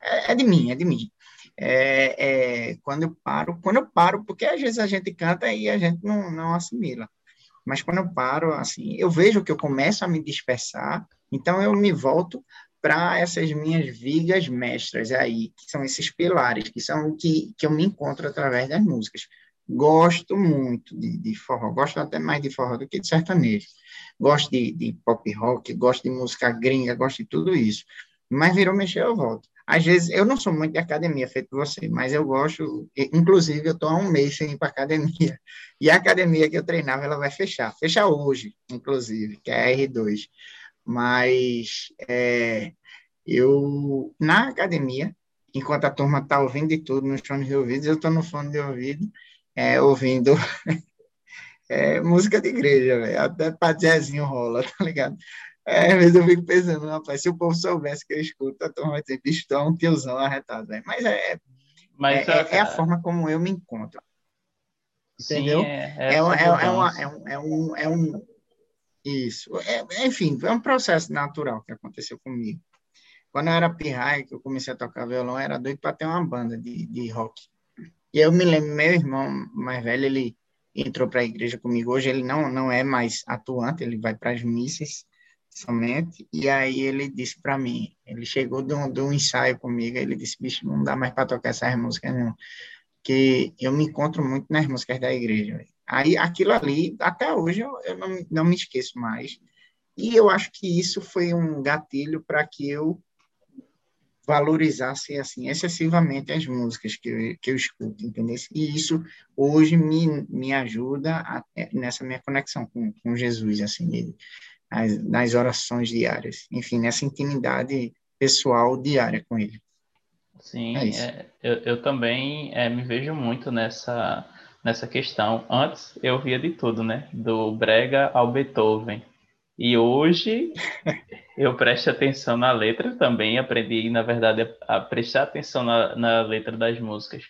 é, é de mim, é de mim é, é, quando eu paro, quando eu paro, porque às vezes a gente canta e a gente não, não assimila. Mas quando eu paro, assim, eu vejo que eu começo a me dispersar, então eu me volto para essas minhas vigas mestras aí, que são esses pilares, que são o que, que eu me encontro através das músicas. Gosto muito de, de forró, gosto até mais de forró do que de sertanejo. Gosto de, de pop rock, gosto de música gringa, gosto de tudo isso. Mas virou mexer, eu volto. Às vezes, eu não sou muito de academia, feito você, mas eu gosto, inclusive, eu estou há um mês sem ir para academia. E a academia que eu treinava, ela vai fechar. Fecha hoje, inclusive, que é a R2. Mas é, eu, na academia, enquanto a turma está ouvindo de tudo nos fones de ouvido, eu estou no fone de ouvido, é, ouvindo é, música de igreja, até para jazzinho rola, tá ligado? É, vezes eu fico pensando, rapaz, se o povo soubesse que eu escuto, a turma vai dizer, bicho, tu é um tiozão arretado. Né? Mas, é, Mas é, é, é, a forma como eu me encontro. Entendeu? Sim, é, é, é, uma, é, uma, é, um, é, um, é um. Isso. É, enfim, é um processo natural que aconteceu comigo. Quando eu era pirraia, que eu comecei a tocar violão, era doido para ter uma banda de, de rock. E eu me lembro, meu irmão mais velho, ele entrou para a igreja comigo. Hoje ele não, não é mais atuante, ele vai para as missas somente. E aí ele disse para mim, ele chegou de um, ensaio comigo, ele disse, bicho, não dá mais para tocar essas músicas não, que eu me encontro muito nas músicas da igreja. Aí aquilo ali, até hoje eu, eu não, não me esqueço mais. E eu acho que isso foi um gatilho para que eu valorizasse assim excessivamente as músicas que eu, que eu escuto, entendeu? E isso hoje me, me ajuda a, nessa minha conexão com, com Jesus, assim, nas, nas orações diárias, enfim, nessa intimidade pessoal diária com ele. Sim, é é, eu, eu também é, me vejo muito nessa, nessa questão. Antes eu via de tudo, né? Do Brega ao Beethoven. E hoje eu presto atenção na letra também, aprendi, na verdade, a prestar atenção na, na letra das músicas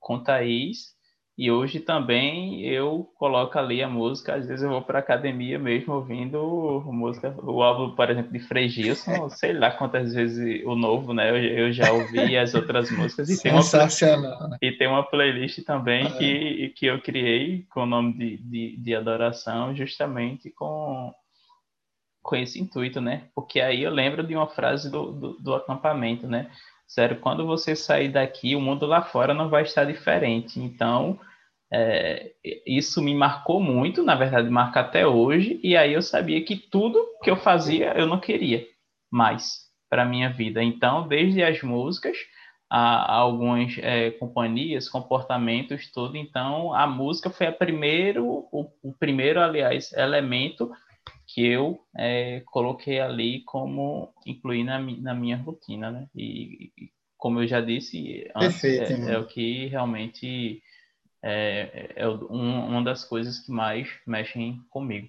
com Thaís e hoje também eu coloco ali a música, às vezes eu vou para academia mesmo ouvindo música, o álbum, por exemplo, de Frei Gilson, sei lá quantas vezes o novo, né? Eu, eu já ouvi as outras músicas e tem uma, e tem uma playlist também é. que, que eu criei com o nome de, de, de adoração, justamente com, com esse intuito, né? Porque aí eu lembro de uma frase do, do, do acampamento, né? Sério, quando você sair daqui, o mundo lá fora não vai estar diferente. Então, é, isso me marcou muito, na verdade, marca até hoje. E aí eu sabia que tudo que eu fazia eu não queria mais para minha vida. Então, desde as músicas a, a algumas é, companhias, comportamentos, tudo. Então, a música foi a primeiro, o, o primeiro, aliás, elemento que eu é, coloquei ali como incluir na, na minha rotina, né? E, e como eu já disse antes, Perfeito, é, é, o que realmente é, é um, uma das coisas que mais mexem comigo.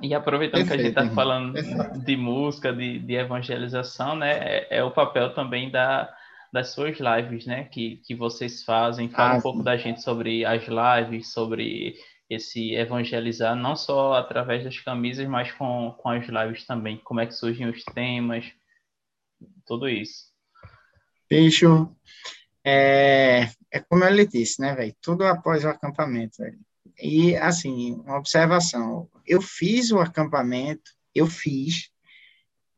E aproveitando Perfeito, que a gente está falando Perfeito. de música, de, de evangelização, né? É, é, o papel também da, das suas lives, né? Que, que vocês fazem. Fala ah, um pouco sim. da gente sobre as lives, sobre esse evangelizar não só através das camisas, mas com, com as lives também. Como é que surgem os temas, tudo isso. Bicho, é, é como ele disse, né, velho? Tudo após o acampamento, velho. E, assim, uma observação. Eu fiz o acampamento, eu fiz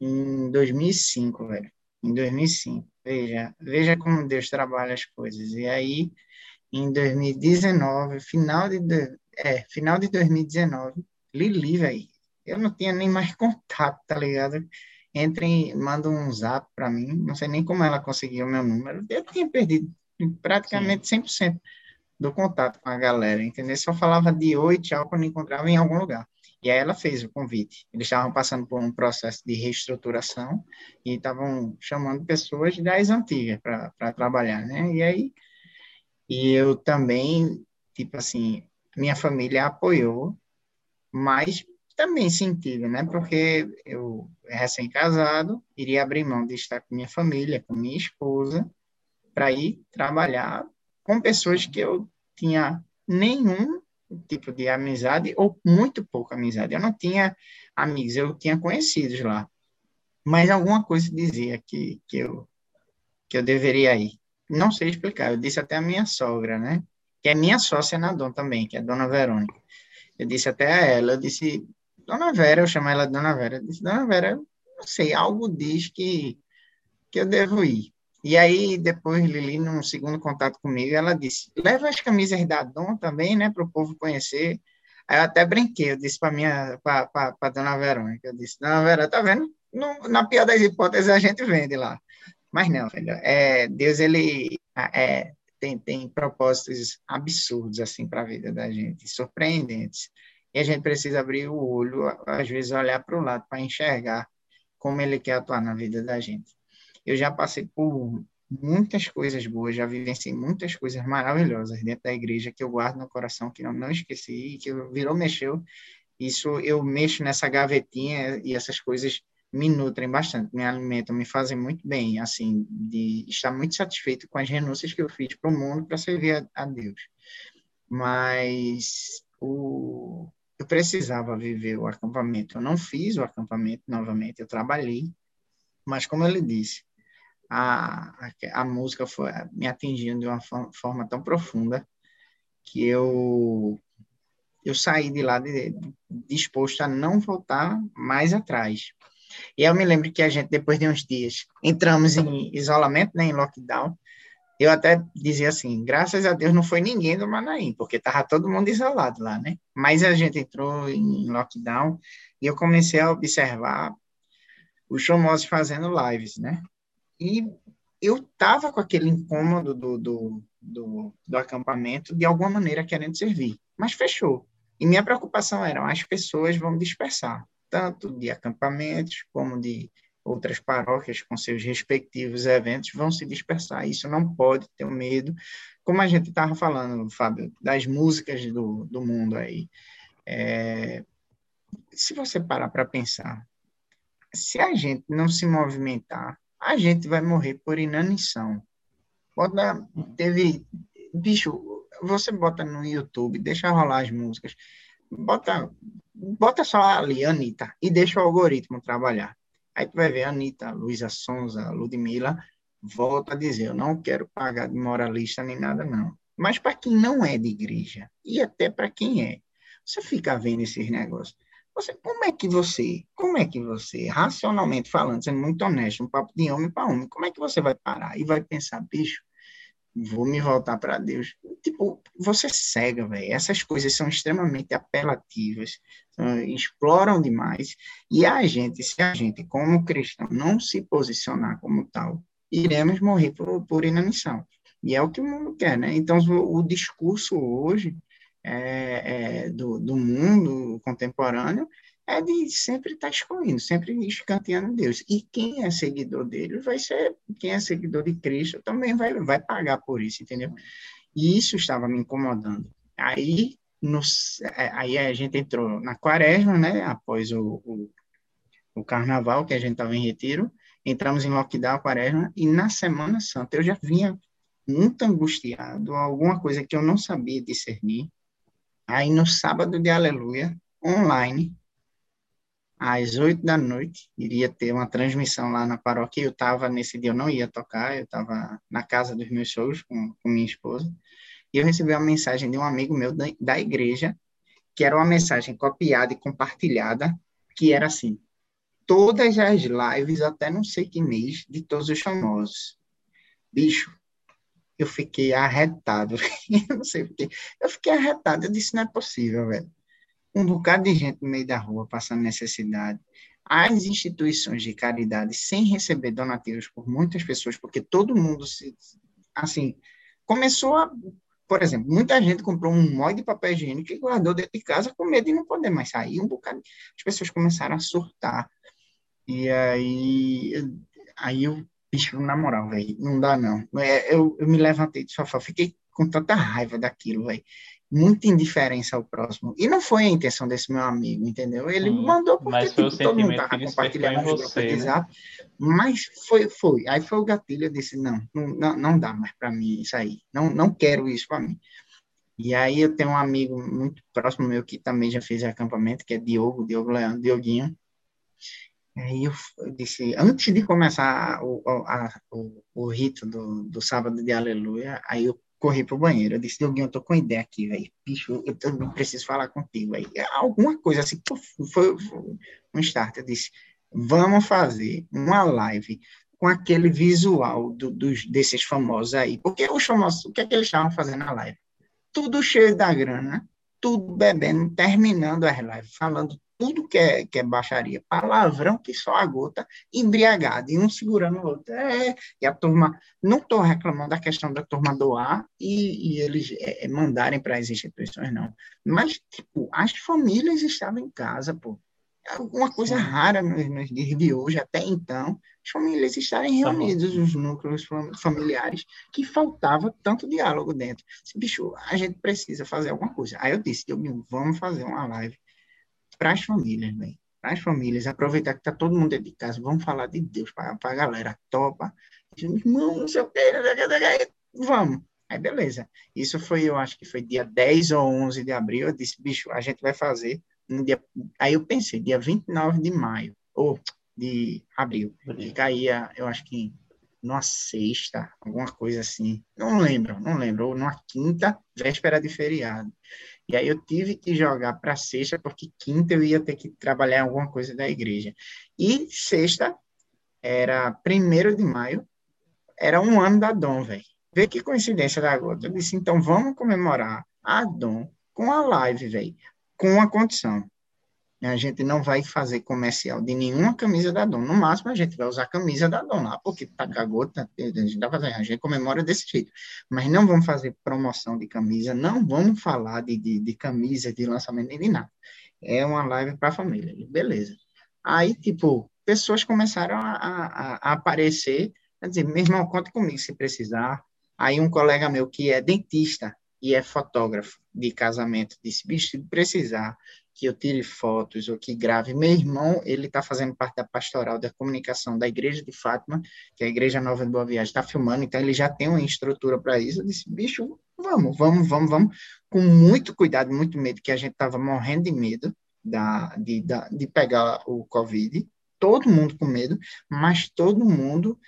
em 2005, velho. Em 2005. Veja, veja como Deus trabalha as coisas. E aí, em 2019, final de é, final de 2019, Lili, velho, eu não tinha nem mais contato, tá ligado? Entre, manda um zap para mim, não sei nem como ela conseguiu o meu número, eu tinha perdido praticamente Sim. 100% do contato com a galera, entendeu? Só falava de oi, tchau, quando encontrava em algum lugar. E aí ela fez o convite. Eles estavam passando por um processo de reestruturação e estavam chamando pessoas das antigas para trabalhar, né? E aí, e eu também, tipo assim, minha família apoiou, mas também sentido, né? Porque eu, recém-casado, iria abrir mão de estar com minha família, com minha esposa, para ir trabalhar com pessoas que eu tinha nenhum tipo de amizade ou muito pouca amizade. Eu não tinha amigos, eu tinha conhecidos lá. Mas alguma coisa dizia que, que, eu, que eu deveria ir. Não sei explicar, eu disse até a minha sogra, né? Que é minha sócia na Dom também, que é Dona Verônica. Eu disse até a ela, eu disse, Dona Vera, eu chamo ela de Dona Vera, eu disse, Dona Vera, não sei, algo diz que, que eu devo ir. E aí, depois, Lili, num segundo contato comigo, ela disse: leva as camisas da Dom também, né, para o povo conhecer. Aí eu até brinquei, eu disse para minha, para dona Verônica, eu disse: Dona Vera, tá vendo? No, na pior das hipóteses, a gente vende lá. Mas não, filho, é, Deus, ele é, tem, tem propósitos absurdos, assim, para a vida da gente, surpreendentes. E a gente precisa abrir o olho, às vezes olhar para o lado para enxergar como ele quer atuar na vida da gente. Eu já passei por muitas coisas boas, já vivenciei muitas coisas maravilhosas dentro da igreja que eu guardo no coração, que eu não esqueci, que virou, mexeu. Isso eu mexo nessa gavetinha e essas coisas me nutrem bastante, me alimentam, me fazem muito bem, assim, de estar muito satisfeito com as renúncias que eu fiz para o mundo para servir a, a Deus. Mas o, eu precisava viver o acampamento. Eu não fiz o acampamento novamente, eu trabalhei, mas como ele disse, a, a música foi me atingindo de uma forma tão profunda que eu eu saí de lá de, disposto a não voltar mais atrás. E eu me lembro que a gente, depois de uns dias, entramos em isolamento, né, em lockdown. Eu até dizia assim, graças a Deus não foi ninguém do Manaim, porque estava todo mundo isolado lá, né? Mas a gente entrou em lockdown e eu comecei a observar os famosos fazendo lives, né? E eu estava com aquele incômodo do, do, do, do, acampamento, de alguma maneira querendo servir, mas fechou. E minha preocupação era, as pessoas vão dispersar, tanto de acampamentos como de outras paróquias com seus respectivos eventos vão se dispersar. Isso não pode ter medo, como a gente estava falando, Fábio, das músicas do, do mundo aí. É, se você parar para pensar, se a gente não se movimentar, a gente vai morrer por inanição. Bota, teve, bicho, você bota no YouTube, deixa rolar as músicas, bota, bota só ali, Anitta, e deixa o algoritmo trabalhar. Aí tu vai ver Anitta, Luísa Sonza, Ludmilla, volta a dizer, eu não quero pagar de moralista nem nada, não. Mas para quem não é de igreja, e até para quem é, você fica vendo esses negócios. Você, como é que você, como é que você, racionalmente falando, sendo muito honesto, um papo de homem para homem, como é que você vai parar e vai pensar, bicho, vou me voltar para Deus? Tipo, você cega, velho. Essas coisas são extremamente apelativas, exploram demais. E a gente, se a gente, como cristão, não se posicionar como tal, iremos morrer por, por inanição. E é o que o mundo quer, né? Então, o, o discurso hoje é, é, do, do mundo contemporâneo é de sempre estar tá excluindo, sempre escanteando Deus. E quem é seguidor dele vai ser, quem é seguidor de Cristo também vai, vai pagar por isso, entendeu? E isso estava me incomodando. Aí, nos, é, aí a gente entrou na quaresma, né, após o, o, o carnaval, que a gente estava em retiro, entramos em lockdown, quaresma, e na Semana Santa eu já vinha muito angustiado, alguma coisa que eu não sabia discernir, Aí no sábado de Aleluia, online, às oito da noite, iria ter uma transmissão lá na paróquia. Eu estava, nesse dia eu não ia tocar, eu estava na casa dos meus sogros com, com minha esposa. E eu recebi uma mensagem de um amigo meu da, da igreja, que era uma mensagem copiada e compartilhada, que era assim: todas as lives, até não sei que mês, de todos os famosos. Bicho, eu fiquei arretado. eu não sei porquê. Eu fiquei arretado. Eu disse, não é possível, velho. Um bocado de gente no meio da rua passando necessidade. As instituições de caridade sem receber donativos por muitas pessoas, porque todo mundo se, assim, começou a por exemplo, muita gente comprou um molde de papel higiênico e guardou dentro de casa com medo de não poder mais sair. Um bocado, as pessoas começaram a surtar. E aí, aí eu, bicho, na moral, velho, não dá não. É, eu, eu me levantei do sofá, fiquei com tanta raiva daquilo, velho muita indiferença ao próximo. E não foi a intenção desse meu amigo, entendeu? Ele Sim, mandou porque tipo, todo mundo estava compartilhando no grupo né? Mas foi, foi. Aí foi o gatilho, eu disse, não, não, não dá mais para mim isso aí. Não, não quero isso para mim. E aí eu tenho um amigo muito próximo meu que também já fez acampamento, que é Diogo, Diogo Leandro, Dioguinho. Aí eu, eu disse, antes de começar o, a, o, o rito do, do sábado de aleluia, aí eu corri pro banheiro. Eu disse, Dioguinho, eu tô com ideia aqui, velho. Bicho, eu também preciso falar contigo, velho. Alguma coisa assim, foi, foi um start. Eu disse, vamos fazer uma live com aquele visual do, dos, desses famosos aí. Porque os famosos, o que é que eles estavam fazendo na live? Tudo cheio da grana, tudo bebendo, terminando as lives, falando tudo que é, que é baixaria, palavrão que só a gota, embriagado, e um segurando o outro. É, e a turma, não estou reclamando da questão da turma doar e, e eles é, é mandarem para as instituições, não. Mas, tipo, as famílias estavam em casa, pô. É uma coisa rara nos, nos dias de hoje, até então, as famílias estarem tá reunidas, os núcleos familiares, que faltava tanto diálogo dentro. Bicho, a gente precisa fazer alguma coisa. Aí eu disse, eu, vamos fazer uma live para as famílias, velho. Para as famílias, aproveitar que está todo mundo dentro de casa, vamos falar de Deus para a galera, topa. Irmão, não sei o que, vamos. Aí, beleza. Isso foi, eu acho que foi dia 10 ou 11 de abril. Eu disse, bicho, a gente vai fazer no dia. Aí eu pensei, dia 29 de maio, ou de abril. E caía, eu acho que numa sexta, alguma coisa assim. Não lembro, não lembro. Ou numa quinta, véspera de feriado. E aí eu tive que jogar para sexta, porque quinta eu ia ter que trabalhar alguma coisa da igreja. E sexta era primeiro de maio, era um ano da Dom, velho. Vê que coincidência da gota. Eu disse, então vamos comemorar a Dom com a live, velho, com uma condição. A gente não vai fazer comercial de nenhuma camisa da Dom. No máximo, a gente vai usar a camisa da lá, porque tá com a gota, a gente, tá fazendo, a gente comemora desse jeito. Mas não vamos fazer promoção de camisa, não vamos falar de, de, de camisa, de lançamento, nem de nada. É uma live para a família. Beleza. Aí, tipo, pessoas começaram a, a, a aparecer, a dizer, meu irmão, conta comigo se precisar. Aí um colega meu que é dentista e é fotógrafo de casamento disse, bicho, se precisar, que eu tire fotos ou que grave. Meu irmão, ele está fazendo parte da pastoral da comunicação da Igreja de Fátima, que é a Igreja Nova de Boa Viagem, está filmando, então ele já tem uma estrutura para isso. Eu disse, bicho, vamos, vamos, vamos, vamos, com muito cuidado, muito medo, que a gente estava morrendo de medo da, de, da, de pegar o Covid, todo mundo com medo, mas todo mundo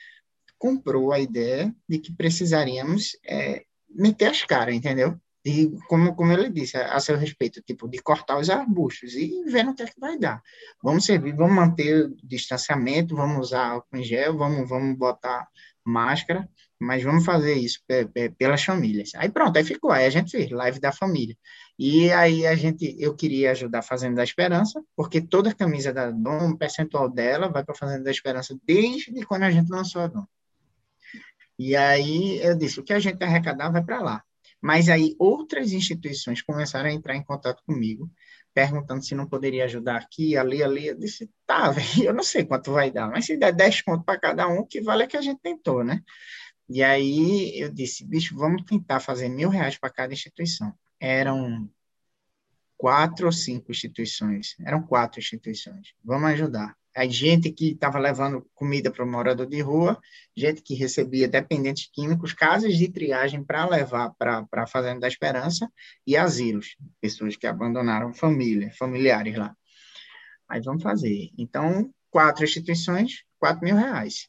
comprou a ideia de que precisaríamos é, meter as caras, entendeu? e como, como ele disse, a, a, seu respeito, tipo, de cortar os arbustos e vendo o que é que vai dar. Vamos servir, vamos manter o distanciamento, vamos usar álcool em gel, vamos, vamos botar máscara, mas vamos fazer isso pelas famílias. Aí pronto, aí ficou, aí a gente fez live da família. E aí a gente, eu queria ajudar a Fazenda da Esperança, porque toda a camisa da Dom, um percentual dela vai para a Fazenda da Esperança desde quando a gente lançou a Dom. E aí eu disse, o que a gente arrecadar vai para lá. Mas aí outras instituições começaram a entrar em contato comigo, perguntando se não poderia ajudar aqui, ali, ali. Eu disse, tá, eu não sei quanto vai dar, mas se der 10 pontos para cada um, que vale é que a gente tentou, né? E aí eu disse, bicho, vamos tentar fazer mil reais para cada instituição. Eram quatro ou cinco instituições, eram quatro instituições. Vamos ajudar. Aí gente que estava levando comida para o morador de rua, gente que recebia dependentes químicos, casas de triagem para levar para a Fazenda da Esperança e asilos, pessoas que abandonaram família, familiares lá. Aí vamos fazer. Então, quatro instituições, quatro mil reais.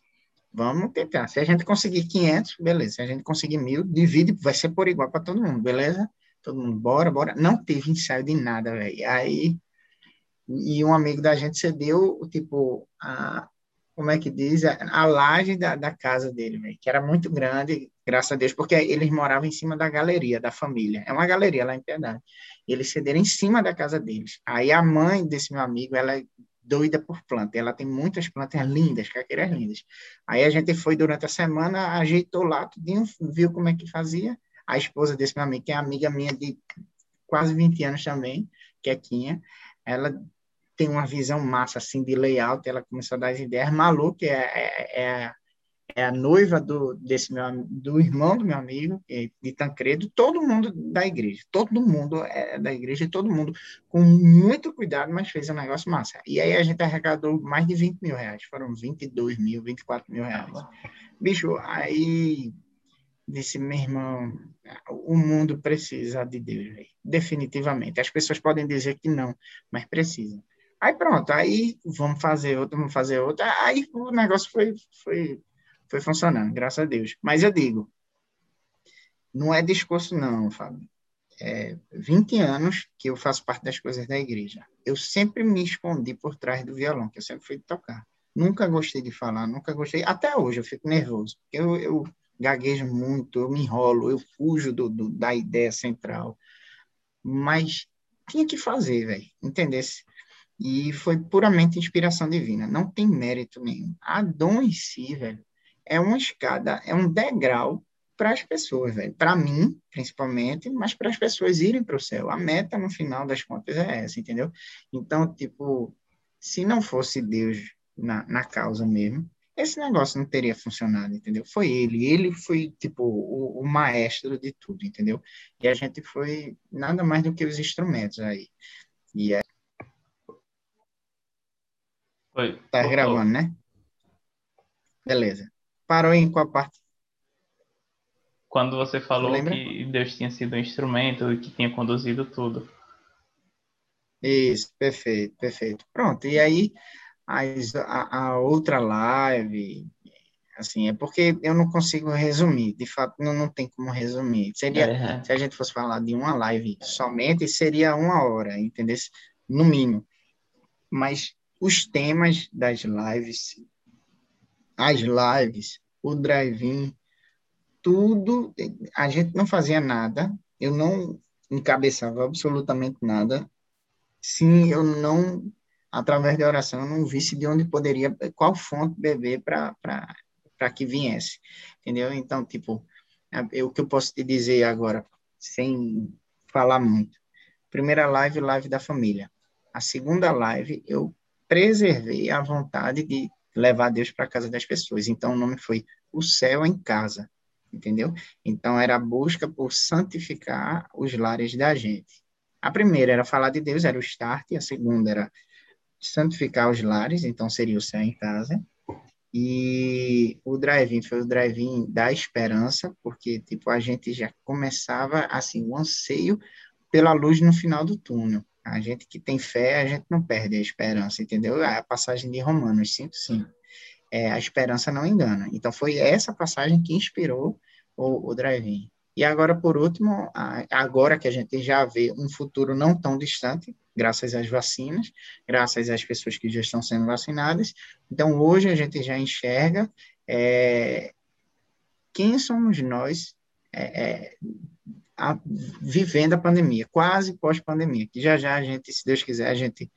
Vamos tentar. Se a gente conseguir 500, beleza. Se a gente conseguir mil, divide, vai ser por igual para todo mundo, beleza? Todo mundo, bora, bora. Não teve ensaio de nada, velho. Aí e um amigo da gente cedeu, tipo, a, como é que diz, a, a laje da, da casa dele, véio, que era muito grande, graças a Deus, porque eles moravam em cima da galeria da família. É uma galeria lá em Piedade. Eles cederam em cima da casa deles. Aí a mãe desse meu amigo, ela é doida por planta. Ela tem muitas plantas lindas, caqueiras lindas. Aí a gente foi durante a semana, ajeitou lá, tudinho, viu como é que fazia. A esposa desse meu amigo, que é amiga minha de quase 20 anos também, que é Quinha, ela tem uma visão massa, assim, de layout, ela começou a dar as ideias. Malu, que é, é, é, é a noiva do, desse meu, do irmão do meu amigo, de Tancredo, todo mundo da igreja, todo mundo é da igreja, todo mundo com muito cuidado, mas fez um negócio massa. E aí a gente arrecadou mais de 20 mil reais, foram 22 mil, 24 mil reais. Bicho, aí disse, meu irmão, o mundo precisa de Deus, véio. definitivamente. As pessoas podem dizer que não, mas precisam. Aí pronto, aí vamos fazer outra, vamos fazer outra. Aí o negócio foi, foi, foi funcionando, graças a Deus. Mas eu digo, não é discurso não, Fábio. É 20 anos que eu faço parte das coisas da igreja. Eu sempre me escondi por trás do violão, que eu sempre fui tocar. Nunca gostei de falar, nunca gostei. Até hoje eu fico nervoso, porque eu, eu gaguejo muito, eu me enrolo, eu fujo do, do da ideia central. Mas tinha que fazer, velho, entendesse? E foi puramente inspiração divina, não tem mérito nenhum. A dom em si, velho, é uma escada, é um degrau para as pessoas, velho. Para mim, principalmente, mas para as pessoas irem para o céu. A meta, no final das contas, é essa, entendeu? Então, tipo, se não fosse Deus na, na causa mesmo, esse negócio não teria funcionado, entendeu? Foi ele, ele foi, tipo, o, o, maestro de tudo, entendeu? E a gente foi nada mais do que os instrumentos aí. E é, Oi. Tá Voltou. gravando, né? Beleza. Parou em qual parte? Quando você falou que Deus tinha sido um instrumento e que tinha conduzido tudo. Isso, perfeito, perfeito. Pronto, e aí a, a, outra live, assim, é porque eu não consigo resumir, de fato não, não tem como resumir. Seria, é. se a gente fosse falar de uma live somente, seria uma hora, entendeu? No mínimo. Mas os temas das lives, as lives, o drive-in, tudo, a gente não fazia nada, eu não encabeçava absolutamente nada, sim, eu não, através da oração, eu não visse de onde poderia, qual fonte beber para que viesse, entendeu? Então, tipo, o que eu posso te dizer agora, sem falar muito, primeira live, live da família. A segunda live, eu preservei a vontade de levar Deus para a casa das pessoas. Então, o nome foi O Céu em Casa, entendeu? Então, era a busca por santificar os lares da gente. A primeira era falar de Deus, era o start, a segunda era santificar os lares, então seria o céu em casa. E o drive-in foi o drive-in da esperança, porque tipo a gente já começava assim o anseio pela luz no final do túnel. A gente que tem fé, a gente não perde a esperança, entendeu? A passagem de Romanos 5, 5. É, a esperança não engana. Então, foi essa passagem que inspirou o, o drive-in. E agora, por último, agora que a gente já vê um futuro não tão distante, graças às vacinas, graças às pessoas que já estão sendo vacinadas, então hoje a gente já enxerga é, quem somos nós é, é, a, vivendo a pandemia, quase pós-pandemia, que já já a gente, se Deus quiser, a gente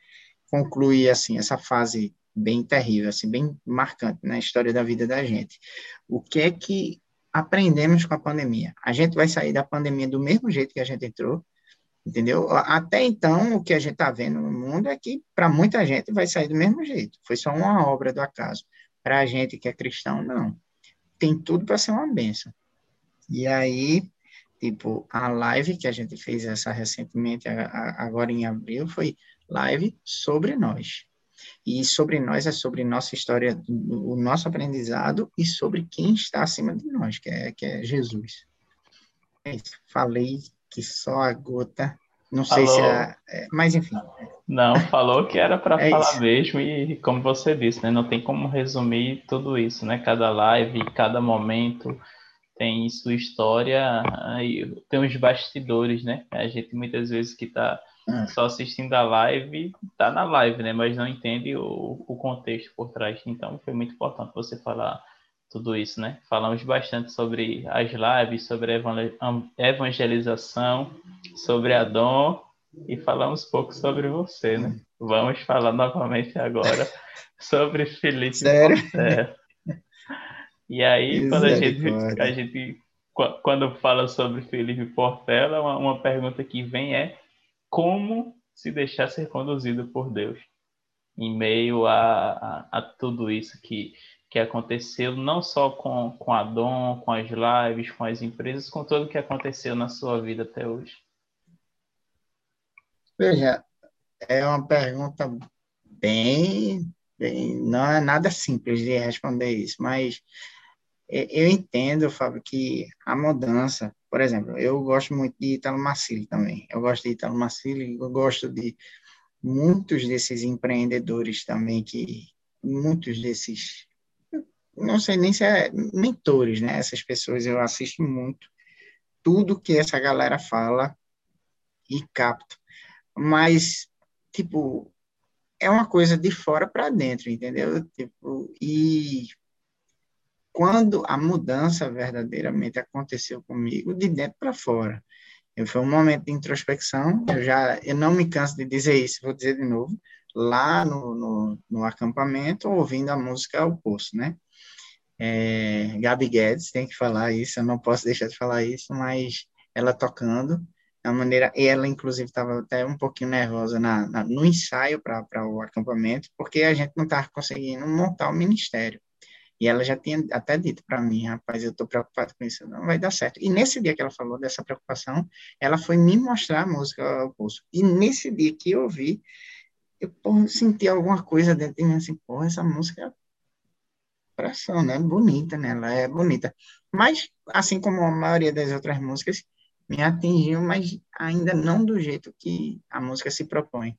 conclui assim essa fase bem terrível, assim, bem marcante na história da vida da gente. O que é que aprendemos com a pandemia? A gente vai sair da pandemia do mesmo jeito que a gente entrou, entendeu? Até então, o que a gente está vendo no mundo é que, para muita gente, vai sair do mesmo jeito. Foi só uma obra do acaso. Para a gente que é cristão, não. Tem tudo para ser uma benção. E aí, Tipo, a live que a gente fez essa recentemente, agora em abril, foi live sobre nós. E sobre nós é sobre nossa história, o nosso aprendizado e sobre quem está acima de nós, que é, que é Jesus. É Falei que só a gota, não falou. sei se é, é, mas enfim. Não, falou que era para é falar isso. mesmo e como você disse, né, não tem como resumir tudo isso, né? Cada live, cada momento, tem sua história, aí tem os bastidores, né? A gente muitas vezes que está hum. só assistindo a live, está na live, né? Mas não entende o, o contexto por trás. Então foi muito importante você falar tudo isso, né? Falamos bastante sobre as lives, sobre a evangelização, sobre a dom e falamos pouco sobre você, né? Vamos falar novamente agora sobre Felipe Sério? E aí, quando a gente, a gente quando fala sobre Felipe Portela, uma, uma pergunta que vem é como se deixar ser conduzido por Deus em meio a, a, a tudo isso que, que aconteceu, não só com, com a Dom, com as lives, com as empresas, com tudo que aconteceu na sua vida até hoje? Veja, é uma pergunta bem, bem não é nada simples de responder isso, mas eu entendo, Fábio, que a mudança, por exemplo, eu gosto muito de Italo Marcilli também. Eu gosto de Italo Marcilli, eu gosto de muitos desses empreendedores também que muitos desses não sei nem se é mentores, né? Essas pessoas eu assisto muito tudo que essa galera fala e capto. Mas tipo é uma coisa de fora para dentro, entendeu? Tipo, e quando a mudança verdadeiramente aconteceu comigo, de dentro para fora. Foi um momento de introspecção, eu já eu não me canso de dizer isso, vou dizer de novo, lá no, no, no acampamento, ouvindo a música O Poço, né? É, Gabi Guedes tem que falar isso, eu não posso deixar de falar isso, mas ela tocando, a maneira, ela inclusive estava até um pouquinho nervosa na, na no ensaio para o acampamento, porque a gente não estava conseguindo montar o ministério. E ela já tinha até dito para mim, rapaz, eu estou preocupado com isso, não vai dar certo. E nesse dia que ela falou dessa preocupação, ela foi me mostrar a música ao pulso. E nesse dia que eu ouvi, eu porra, senti alguma coisa dentro de mim, assim, porra, essa música é pressão, né? Bonita, né? Ela é bonita. Mas, assim como a maioria das outras músicas, me atingiu, mas ainda não do jeito que a música se propõe.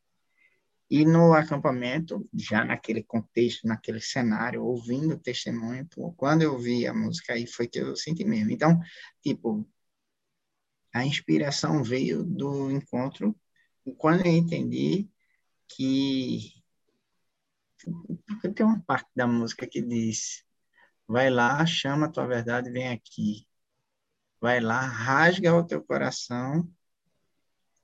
E no acampamento, já naquele contexto, naquele cenário, ouvindo o testemunho, pô, quando eu vi a música aí foi que eu senti mesmo. Então, tipo, a inspiração veio do encontro quando eu entendi que tem uma parte da música que diz vai lá, chama a tua verdade, vem aqui. Vai lá, rasga o teu coração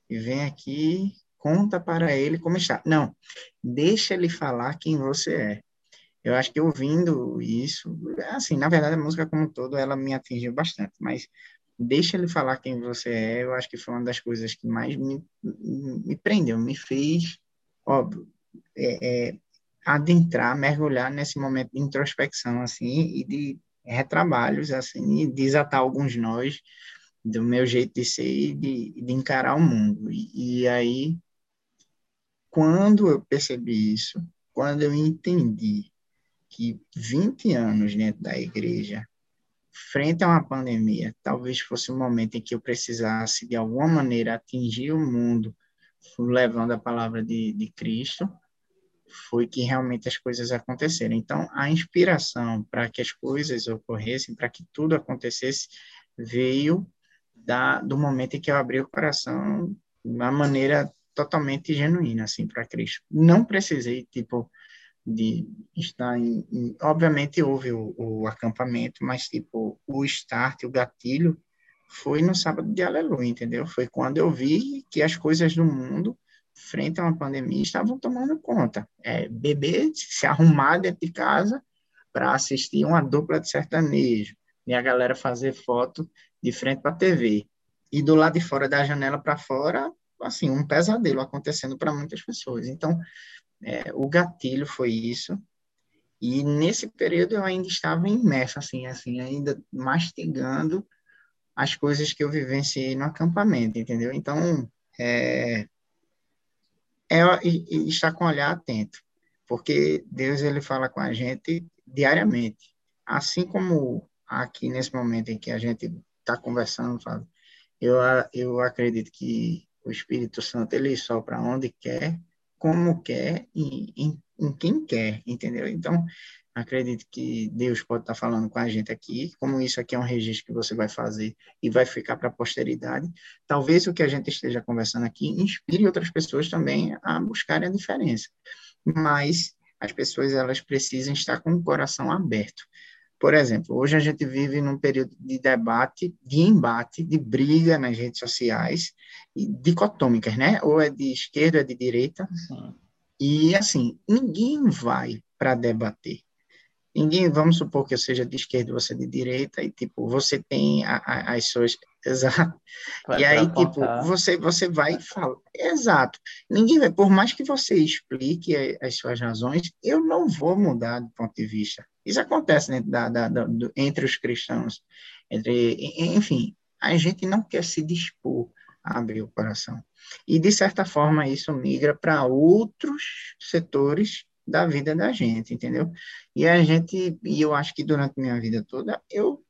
e vem aqui conta para ele como está. Não, deixa ele falar quem você é. Eu acho que ouvindo isso, assim, na verdade a música como um todo, ela me atingiu bastante, mas deixa ele falar quem você é, eu acho que foi uma das coisas que mais me, me prendeu, me fez, óbvio, é, é, adentrar, mergulhar nesse momento de introspecção, assim, e de retrabalhos, assim, e desatar alguns nós do meu jeito de ser e de, de encarar o mundo. E, e aí quando eu percebi isso, quando eu entendi que 20 anos dentro da igreja, frente a uma pandemia, talvez fosse um momento em que eu precisasse, de alguma maneira, atingir o mundo, levando a palavra de, de Cristo, foi que realmente as coisas aconteceram. Então, a inspiração para que as coisas ocorressem, para que tudo acontecesse, veio da, do momento em que eu abri o coração de uma maneira totalmente genuína, assim, para Cristo. Não precisei, tipo, de estar em, em obviamente houve o, o, acampamento, mas, tipo, o start, o gatilho, foi no sábado de aleluia, entendeu? Foi quando eu vi que as coisas do mundo, frente a uma pandemia, estavam tomando conta. É, se arrumar dentro de casa para assistir uma dupla de sertanejo, e a galera fazer foto de frente para a TV. E do lado de fora da janela para fora, assim, um pesadelo acontecendo para muitas pessoas. Então, é, o gatilho foi isso. E nesse período eu ainda estava imerso, assim, assim, ainda mastigando as coisas que eu vivenciei no acampamento, entendeu? Então, é, é e, estar com o olhar atento, porque Deus ele fala com a gente diariamente, assim como aqui nesse momento em que a gente está conversando, Fábio, eu, eu acredito que o Espírito Santo ele sopra onde quer, como quer e em, em quem quer, entendeu? Então, acredito que Deus pode estar falando com a gente aqui, como isso aqui é um registro que você vai fazer e vai ficar para a posteridade. Talvez o que a gente esteja conversando aqui inspire outras pessoas também a buscarem a diferença. Mas as pessoas elas precisam estar com o coração aberto. Por exemplo, hoje a gente vive num período de debate, de embate, de briga nas redes sociais, dicotômicas, né? Ou é de esquerda, ou é de direita. Sim. E, assim, ninguém vai para debater. Ninguém, vamos supor que eu seja de esquerda, você de direita, e tipo, você tem a, a, as suas, exato, vai e aí, tipo, você, você vai e fala, exato, ninguém vai, por mais que você explique as suas razões, eu não vou mudar do ponto de vista, isso acontece dentro da, da, da do, entre os cristãos, entre, enfim, a gente não quer se dispor a abrir o coração, e de certa forma isso migra para outros setores da vida da gente, entendeu? E a gente, e eu acho que durante minha vida toda, eu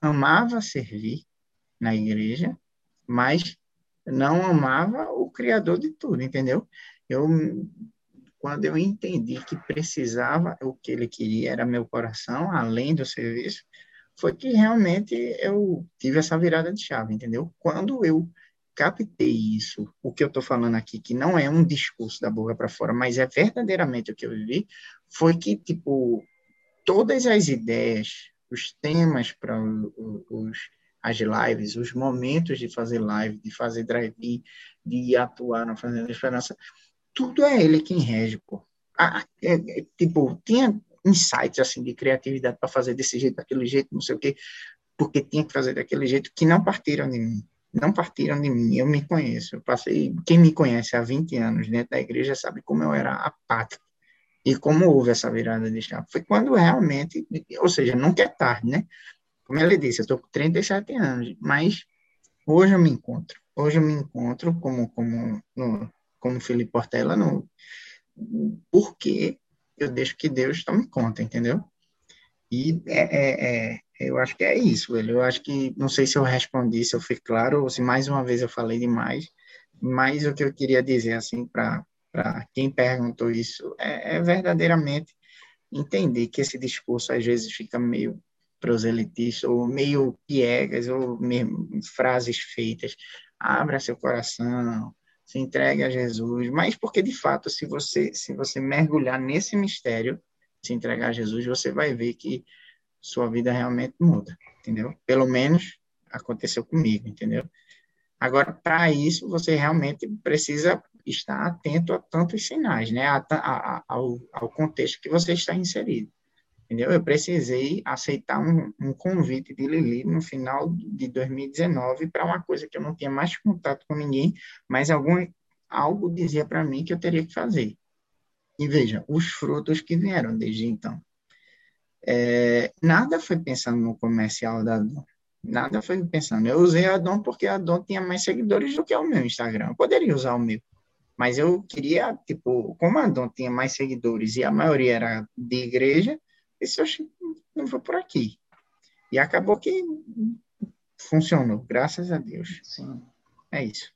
amava servir na igreja, mas não amava o Criador de tudo, entendeu? Eu, quando eu entendi que precisava, o que ele queria era meu coração, além do serviço, foi que realmente eu tive essa virada de chave, entendeu? Quando eu captei isso, o que eu estou falando aqui, que não é um discurso da boca para fora, mas é verdadeiramente o que eu vivi, foi que, tipo, todas as ideias, os temas para as lives, os momentos de fazer live, de fazer drive-in, de atuar na Fazenda da Esperança, tudo é ele quem rege, pô. Ah, é, é, tipo, tinha insights, assim, de criatividade para fazer desse jeito, daquele jeito, não sei o quê, porque tinha que fazer daquele jeito, que não partiram de mim não partiram de mim, eu me conheço. Eu passei, quem me conhece há 20 anos dentro da igreja sabe como eu era apático e como houve essa virada de chave. Foi quando realmente, ou seja, nunca é tarde, né? Como ele disse, eu estou com 37 anos, mas hoje eu me encontro. Hoje eu me encontro como como no, como Felipe Portela no porque eu deixo que Deus tome conta, entendeu? E é, é, é eu acho que é isso, velho. Eu acho que, não sei se eu respondi, se eu fui claro, ou se mais uma vez eu falei demais, mas o que eu queria dizer, assim, para quem perguntou isso, é, é, verdadeiramente entender que esse discurso às vezes fica meio proselitista, ou meio piegas, ou mesmo frases feitas. Abra seu coração, se entregue a Jesus, mas porque de fato, se você se você mergulhar nesse mistério, se entregar a Jesus, você vai ver que sua vida realmente muda, entendeu? Pelo menos aconteceu comigo, entendeu? Agora, para isso, você realmente precisa estar atento a tantos sinais, né? A, a, ao, ao, contexto que você está inserido, entendeu? Eu precisei aceitar um, um convite de Lili no final de 2019 para uma coisa que eu não tinha mais contato com ninguém, mas algum, algo dizia para mim que eu teria que fazer. E veja, os frutos que vieram desde então. É, nada foi pensando no comercial da Dom. Nada foi pensando. Eu usei a Dom porque a Dom tinha mais seguidores do que o meu Instagram. Eu poderia usar o meu. Mas eu queria, tipo, como a Dom tinha mais seguidores e a maioria era de igreja, isso eu não vou por aqui. E acabou que funcionou, graças a Deus. Sim. É isso.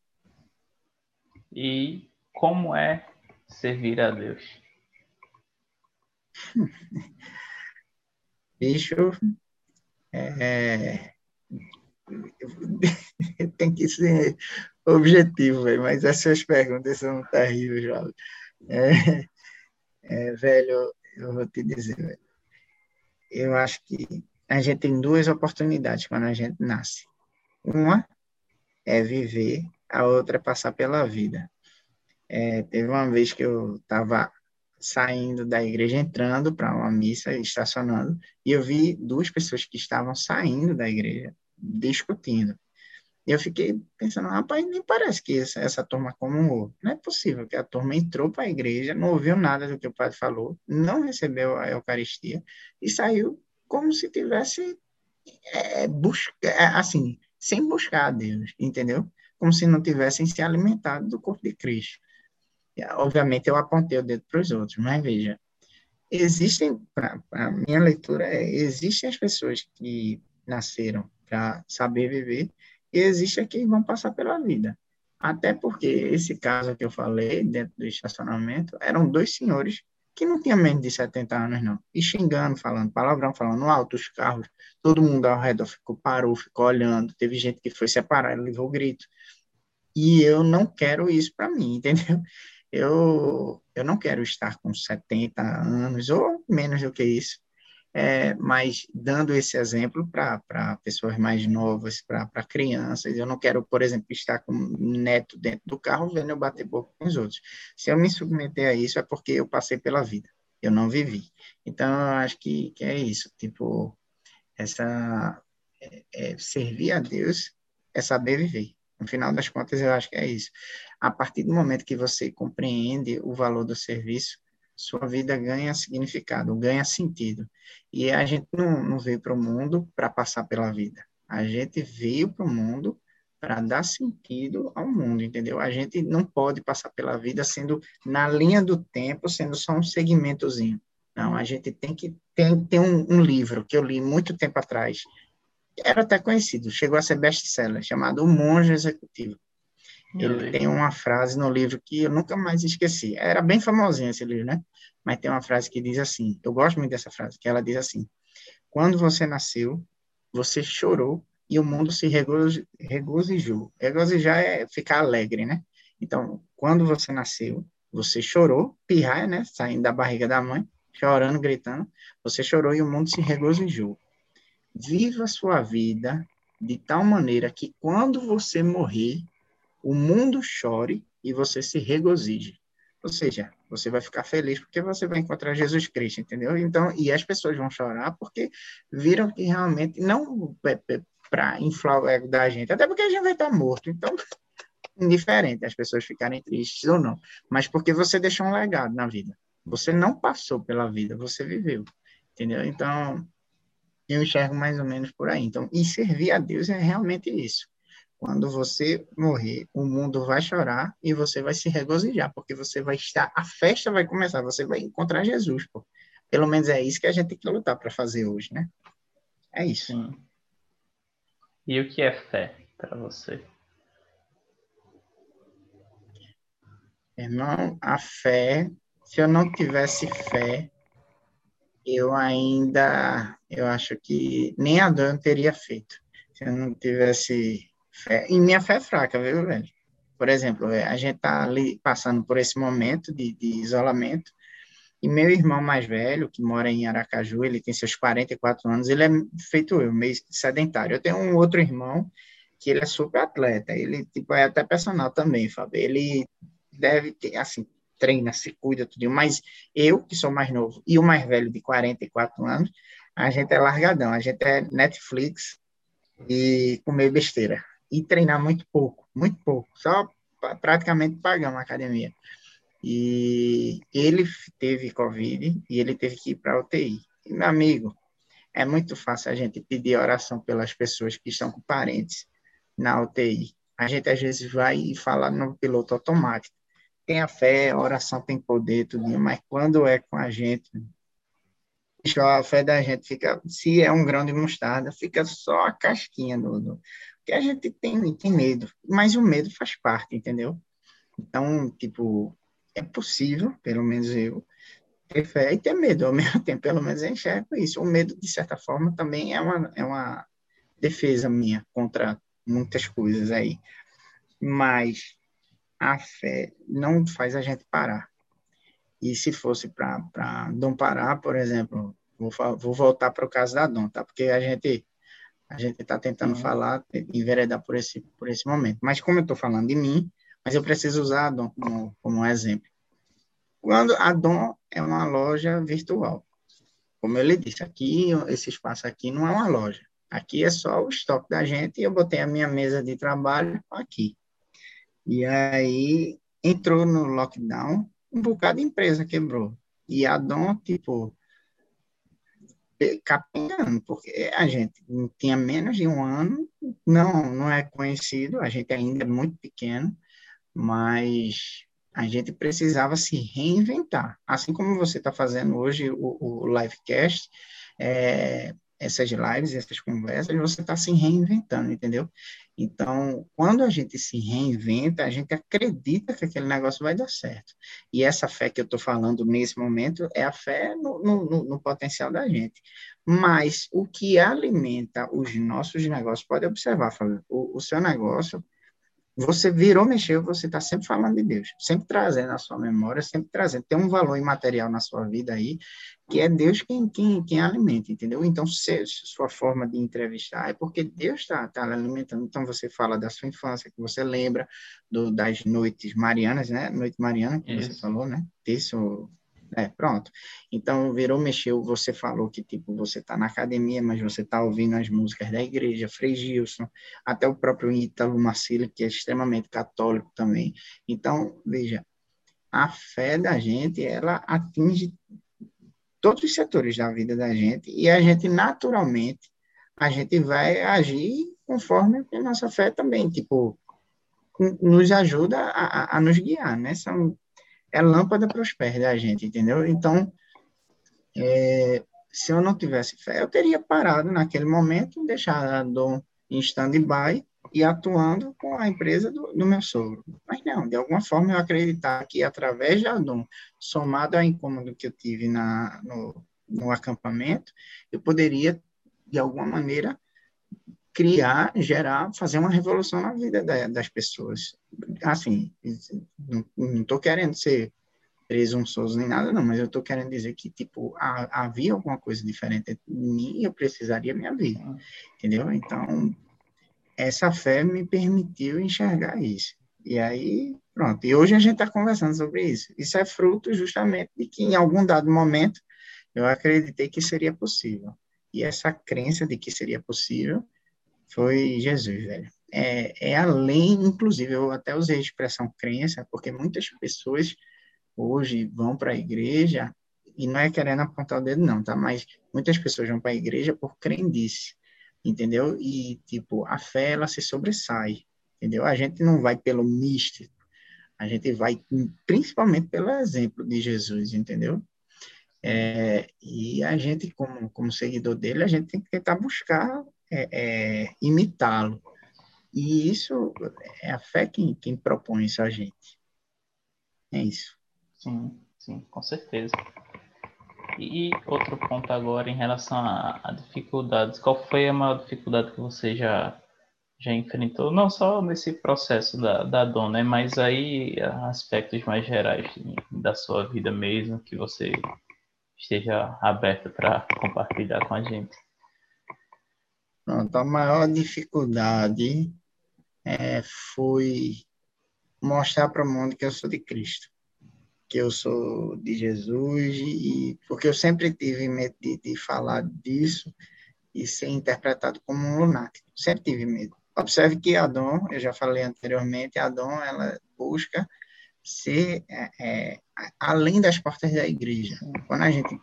E como é servir a Deus? bicho, é, tem que ser objetivo, véio, mas essas perguntas são terríveis, João. É, é, velho, eu vou te dizer, velho, eu acho que a gente tem duas oportunidades quando a gente nasce. Uma é viver, a outra é passar pela vida. É, teve uma vez que eu estava saindo da igreja, entrando para uma missa, estacionando, e eu vi duas pessoas que estavam saindo da igreja, discutindo. E eu fiquei pensando, rapaz, nem parece que essa, essa turma comungou. Não é possível que a turma entrou para a igreja, não ouviu nada do que o padre falou, não recebeu a Eucaristia e saiu como se tivesse é, busca, é, assim, sem buscar a Deus, entendeu? Como se não tivessem se alimentado do corpo de Cristo. Obviamente, eu apontei o dedo para os outros, mas veja, existem, a minha leitura é, existem as pessoas que nasceram para saber viver e existem que vão passar pela vida. Até porque esse caso que eu falei, dentro do estacionamento, eram dois senhores que não tinham menos de 70 anos, não. E xingando, falando palavrão, falando alto os carros. Todo mundo ao redor ficou, parou, ficou olhando. Teve gente que foi separar, levou grito. E eu não quero isso para mim, entendeu? Eu, eu não quero estar com 70 anos ou menos do que isso, é, mas dando esse exemplo para pessoas mais novas, para crianças. Eu não quero, por exemplo, estar com um neto dentro do carro vendo eu bater boca com os outros. Se eu me submeter a isso, é porque eu passei pela vida. eu não vivi. Então, eu acho que, que é isso, tipo, essa é, é, servir a Deus é saber viver. No final das contas, eu acho que é isso. A partir do momento que você compreende o valor do serviço, sua vida ganha significado, ganha sentido. E a gente não, não veio para o mundo para passar pela vida. A gente veio para o mundo para dar sentido ao mundo, entendeu? A gente não pode passar pela vida sendo na linha do tempo, sendo só um segmentozinho. Não, a gente tem que tem, tem um, um livro que eu li muito tempo atrás, era até conhecido, chegou a ser best-seller, chamado O Monge Executivo. Ele tem uma frase no livro que eu nunca mais esqueci. Era bem famosinho esse livro, né? Mas tem uma frase que diz assim, eu gosto muito dessa frase, que ela diz assim: Quando você nasceu, você chorou e o mundo se regozijou. Regozijar é ficar alegre, né? Então, quando você nasceu, você chorou, pirraia, né? Saindo da barriga da mãe, chorando, gritando. Você chorou e o mundo se regozijou. Viva a sua vida de tal maneira que quando você morrer, o mundo chore e você se regozije. Ou seja, você vai ficar feliz porque você vai encontrar Jesus Cristo, entendeu? Então, e as pessoas vão chorar porque viram que realmente não é, é para inflar o ego da gente, até porque a gente vai estar morto. Então, indiferente as pessoas ficarem tristes ou não, mas porque você deixou um legado na vida. Você não passou pela vida, você viveu, entendeu? Então, eu enxergo mais ou menos por aí. Então, e servir a Deus é realmente isso. Quando você morrer, o mundo vai chorar e você vai se regozijar, porque você vai estar, a festa vai começar, você vai encontrar Jesus, pô. Pelo menos é isso que a gente tem que lutar para fazer hoje, né? É isso. Sim. E o que é fé para você? Irmão, a fé, se eu não tivesse fé, eu ainda, eu acho que nem Adão teria feito. Se eu não tivesse fé, e minha fé é fraca, viu, velho? Por exemplo, a gente tá ali passando por esse momento de, de isolamento, e meu irmão mais velho, que mora em Aracaju, ele tem seus 44 anos, ele é feito eu, meio sedentário. Eu tenho um outro irmão que ele é super atleta, ele tipo, é até personal também, Fábio. Ele deve ter, assim, treina, se cuida, tudo. Mas eu, que sou mais novo, e o mais velho, de 44 anos, a gente é largadão, a gente é Netflix e comer besteira. E treinar muito pouco, muito pouco. Só praticamente pagar uma academia. E ele teve Covid e ele teve que ir para a UTI. E, meu amigo, é muito fácil a gente pedir oração pelas pessoas que estão com parentes na UTI. A gente às vezes vai e fala no piloto automático tem a fé, a oração tem poder, tudo, mas quando é com a gente, a fé da gente fica, se é um grão de mostarda, fica só a casquinha do, do que a gente tem, tem medo, mas o medo faz parte, entendeu? Então, tipo, é possível, pelo menos eu, ter fé e ter medo ao mesmo tempo, pelo menos eu enxergo isso. O medo, de certa forma, também é uma, é uma defesa minha contra muitas coisas aí. Mas a fé não faz a gente parar. E se fosse para Dom parar, por exemplo, vou, vou voltar para o caso da Dom, tá? Porque a gente a gente está tentando uhum. falar, enveredar por esse, por esse momento. Mas como eu estou falando de mim, mas eu preciso usar a Dom como, como exemplo. Quando a Dom é uma loja virtual, como eu lhe disse, aqui, esse espaço aqui não é uma loja. Aqui é só o estoque da gente e eu botei a minha mesa de trabalho aqui. E aí entrou no lockdown, um bocado de empresa quebrou. E a Dom, tipo, capengando, porque a gente tinha menos de um ano, não, não é conhecido, a gente ainda é muito pequeno, mas a gente precisava se reinventar. Assim como você está fazendo hoje o, o livecast, é, essas lives, essas conversas, você está se reinventando, entendeu? Então, quando a gente se reinventa, a gente acredita que aquele negócio vai dar certo. E essa fé que eu estou falando nesse momento é a fé no, no, no, potencial da gente. Mas o que alimenta os nossos negócios, pode observar, Fábio, o, o seu negócio você virou, mexeu, você está sempre falando de Deus, sempre trazendo a sua memória, sempre trazendo. Tem um valor imaterial na sua vida aí, que é Deus quem, quem, quem alimenta, entendeu? Então, se, sua forma de entrevistar é porque Deus está tá alimentando. Então, você fala da sua infância, que você lembra do, das noites marianas, né? Noite mariana, que Isso. você falou, né? Terço, É, pronto. Então, virou, mexeu, você falou que, tipo, você está na academia, mas você está ouvindo as músicas da igreja, Frei Gilson, até o próprio Ítalo Marcílio, que é extremamente católico também. Então, veja, a fé da gente, ela atinge todos os setores da vida da gente e a gente, naturalmente, a gente vai agir conforme a nossa fé também, tipo, nos ajuda a, a nos guiar, né? São é lâmpada para os pés da gente, entendeu? Então, é, se eu não tivesse fé, eu teria parado naquele momento, deixado em stand-by e atuando com a empresa do, do, meu sogro. Mas não, de alguma forma eu acreditar que através de Adon, somado ao incômodo que eu tive na, no, no acampamento, eu poderia, de alguma maneira, criar, gerar, fazer uma revolução na vida da, das pessoas. Assim, não estou querendo ser presunçoso nem nada, não, mas eu estou querendo dizer que, tipo, a, havia alguma coisa diferente em mim eu precisaria me vida, entendeu? Então, essa fé me permitiu enxergar isso. E aí, pronto. E hoje a gente está conversando sobre isso. Isso é fruto justamente de que, em algum dado momento, eu acreditei que seria possível. E essa crença de que seria possível foi Jesus, velho. É, é além, inclusive, eu até usei a expressão crença, porque muitas pessoas hoje vão para a igreja, e não é querendo apontar o dedo, não, tá? Mas muitas pessoas vão para a igreja por crendice, entendeu? E, tipo, a fé, ela se sobressai, entendeu? A gente não vai pelo místico, a gente vai principalmente pelo exemplo de Jesus, entendeu? É, e a gente, como, como seguidor dele, a gente tem que tentar buscar é, é, imitá-lo. E isso é a fé quem, quem propõe isso a gente. É isso. Sim, sim, com certeza. E outro ponto agora em relação a, a, dificuldades. Qual foi a maior dificuldade que você já, já enfrentou? Não só nesse processo da, da dona, né? mas aí aspectos mais gerais da sua vida mesmo, que você esteja aberto para compartilhar com a gente. Pronto, a maior dificuldade é, foi mostrar para o mundo que eu sou de Cristo, que eu sou de Jesus, e porque eu sempre tive medo de, de falar disso e ser interpretado como um lunático. Sempre tive medo. Observe que a Dom, eu já falei anteriormente, a Dom, ela busca ser é, é, além das portas da igreja. Quando a gente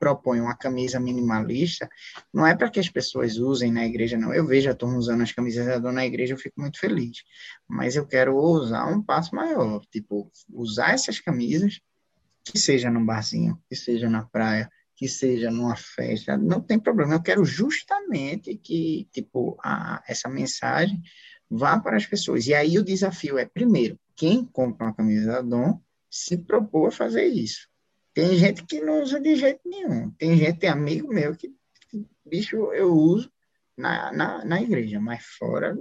propõe uma camisa minimalista, não é para que as pessoas usem na igreja, não. Eu vejo a turma usando as camisas da dona na igreja, eu fico muito feliz. Mas eu quero usar um passo maior, tipo, usar essas camisas, que seja num barzinho, que seja na praia, que seja numa festa, não tem problema. Eu quero justamente que, tipo, a, essa mensagem vá para as pessoas. E aí o desafio é, primeiro, quem compra uma camisa da Dom se propor a fazer isso. Tem gente que não usa de jeito nenhum. Tem gente, tem amigo meu que, bicho, eu uso na, na, na igreja, mas fora,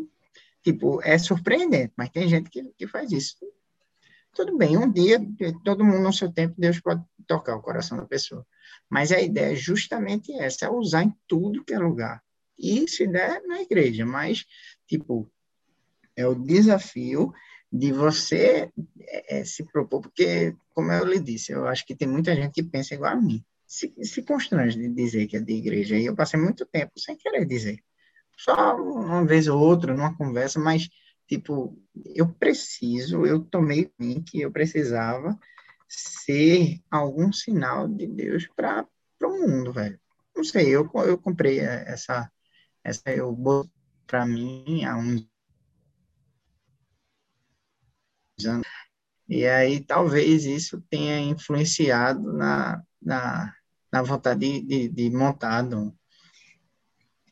tipo, é surpreendente, mas tem gente que, que faz isso. Tudo bem, um dia, todo mundo no seu tempo, Deus pode tocar o coração da pessoa. Mas a ideia é justamente essa, é usar em tudo que é lugar. E se der na igreja, mas, tipo, é o desafio de você é, é, se propor, porque, como eu lhe disse, eu acho que tem muita gente que pensa igual a mim. Se, se constrange de dizer que é de igreja, e eu passei muito tempo sem querer dizer. Só uma vez ou outra, numa conversa, mas, tipo, eu preciso, eu tomei mim que eu precisava ser algum sinal de Deus para o mundo, velho. Não sei, eu, eu comprei essa, essa eu para mim há uns anos. E aí talvez isso tenha influenciado na, na, na vontade de, de, de montar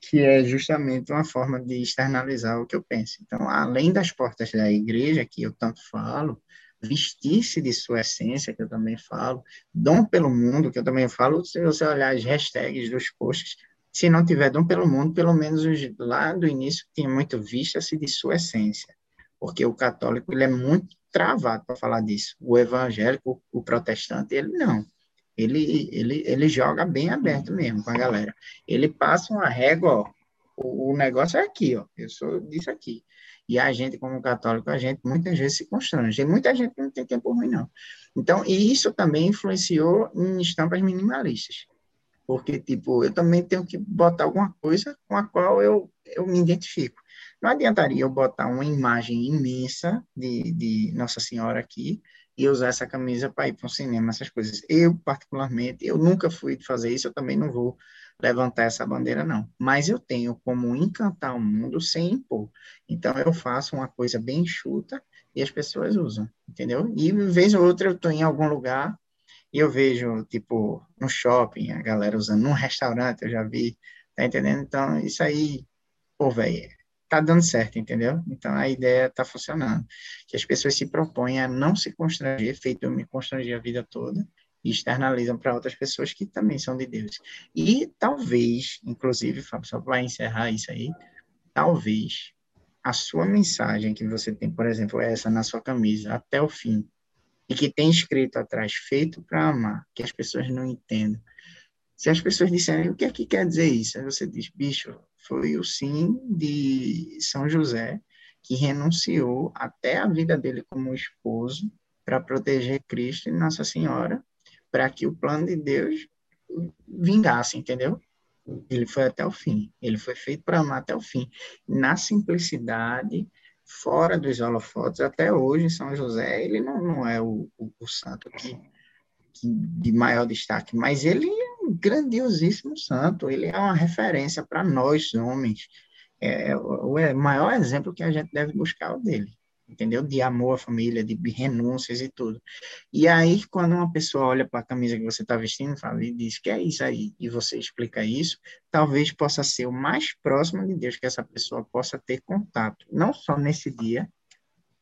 que é justamente uma forma de externalizar o que eu penso. Então, além das portas da igreja, que eu tanto falo, vestir-se de sua essência, que eu também falo, dom pelo mundo, que eu também falo, se você olhar as hashtags dos posts, se não tiver dom pelo mundo, pelo menos lá do início tinha muito vista-se de sua essência, porque o católico ele é muito travado para falar disso. O evangélico, o protestante, ele não. Ele, ele, ele joga bem aberto mesmo com a galera. Ele passa uma régua, ó, o, o negócio é aqui, ó. Eu sou disso aqui. E a gente, como católico, a gente muitas vezes se constrange. Muita gente não tem tempo ruim, não. Então, e isso também influenciou em estampas minimalistas. Porque, tipo, eu também tenho que botar alguma coisa com a qual eu, eu me identifico. Não adiantaria eu botar uma imagem imensa de, de Nossa Senhora aqui e usar essa camisa para ir para o cinema, essas coisas. Eu, particularmente, eu nunca fui fazer isso, eu também não vou levantar essa bandeira, não. Mas eu tenho como encantar o mundo sem impor. Então, eu faço uma coisa bem enxuta e as pessoas usam, entendeu? E, vez ou outra, eu estou em algum lugar e eu vejo, tipo, no shopping, a galera usando, num restaurante, eu já vi, tá entendendo? Então, isso aí, pô, velho, tá dando certo, entendeu? Então, a ideia tá funcionando. Que as pessoas se propõem a não se constranger, feito eu me constranger a vida toda, e externalizam para outras pessoas que também são de Deus. E talvez, inclusive, Fábio, só para encerrar isso aí, talvez a sua mensagem que você tem, por exemplo, essa na sua camisa, até o fim, e que tem escrito atrás, feito para amar, que as pessoas não entendem. Se as pessoas disserem, o que é que quer dizer isso? Aí você diz, bicho, foi o sim de São José que renunciou até a vida dele como esposo para proteger Cristo e Nossa Senhora, para que o plano de Deus vingasse, entendeu? Ele foi até o fim. Ele foi feito para amar até o fim. Na simplicidade, fora dos holofotes, até hoje, São José, ele não, não é o, o, o santo que, que, de maior destaque, mas ele um grandiosíssimo santo. Ele é uma referência para nós, homens. É, o, é o maior exemplo que a gente deve buscar o dele entendeu? De amor à família, de renúncias e tudo. E aí, quando uma pessoa olha para a camisa que você está vestindo, fala, e diz que é isso aí, e você explica isso, talvez possa ser o mais próximo de Deus que essa pessoa possa ter contato, não só nesse dia,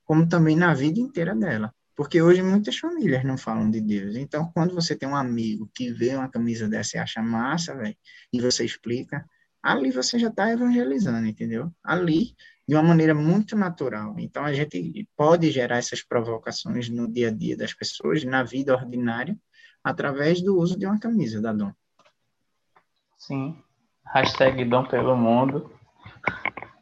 como também na vida inteira dela. Porque hoje muitas famílias não falam de Deus. Então, quando você tem um amigo que vê uma camisa dessa e acha massa, velho, e você explica, ali você já está evangelizando, entendeu? Ali de uma maneira muito natural. Então, a gente pode gerar essas provocações no dia a dia das pessoas, na vida ordinária, através do uso de uma camisa da Dom. Sim. Hashtag Dom pelo Mundo.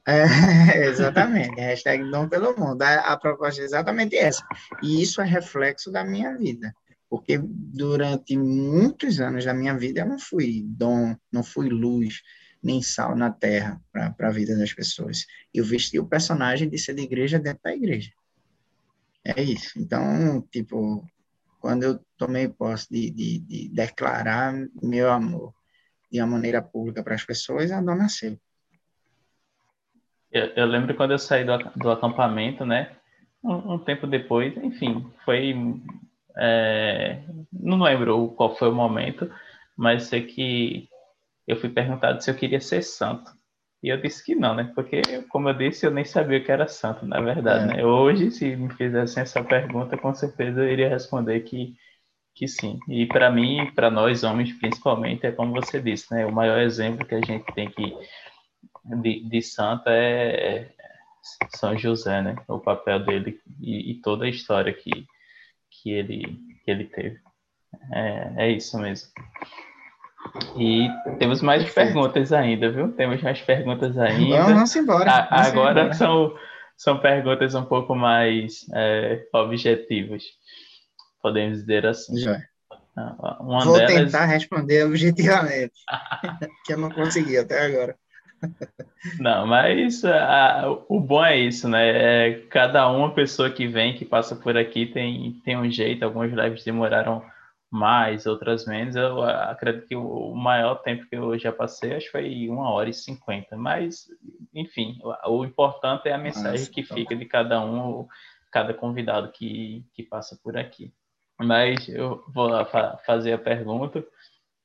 É, exatamente. Hashtag Dom pelo Mundo. A, a proposta é exatamente essa. E isso é reflexo da minha vida. Porque durante muitos anos da minha vida eu não fui dom, não fui luz, nem sal na terra para a vida das pessoas. Eu vesti o personagem de ser de igreja dentro da igreja. É isso. Então, tipo, quando eu tomei posse de, de, de declarar meu amor de uma maneira pública para as pessoas, a dona nasceu. Eu, eu, lembro quando eu saí do, do acampamento, né? Um, um, tempo depois, enfim, foi. É, não lembro qual foi o momento, mas sei que eu fui perguntado se eu queria ser santo. E eu disse que não, né? Porque, como eu disse, eu nem sabia que era santo, na verdade, é. né? Hoje, se me fizessem essa pergunta, com certeza eu iria responder que, que sim. E para mim, para nós homens, principalmente, é como você disse, né? O maior exemplo que a gente tem que de, de santo é São José, né? O papel dele e, e toda a história que, que, ele, que ele teve. É, é isso mesmo. E temos mais Perfeito. perguntas ainda, viu? Temos mais perguntas ainda. Vamos, vamos embora. Vamos agora embora. São, são perguntas um pouco mais é, objetivas, podemos dizer assim. Já. Ah, uma Vou delas... tentar responder objetivamente, que eu não consegui até agora. Não, mas a, o bom é isso, né? É, cada uma pessoa que vem, que passa por aqui, tem, tem um jeito. Alguns lives demoraram mais, outras menos. Eu acredito que o maior tempo que eu já passei, acho que foi uma hora e cinquenta. Mas, enfim, o importante é a mensagem que tá fica de cada um, cada convidado que, que passa por aqui. Mas eu vou fa fazer a pergunta,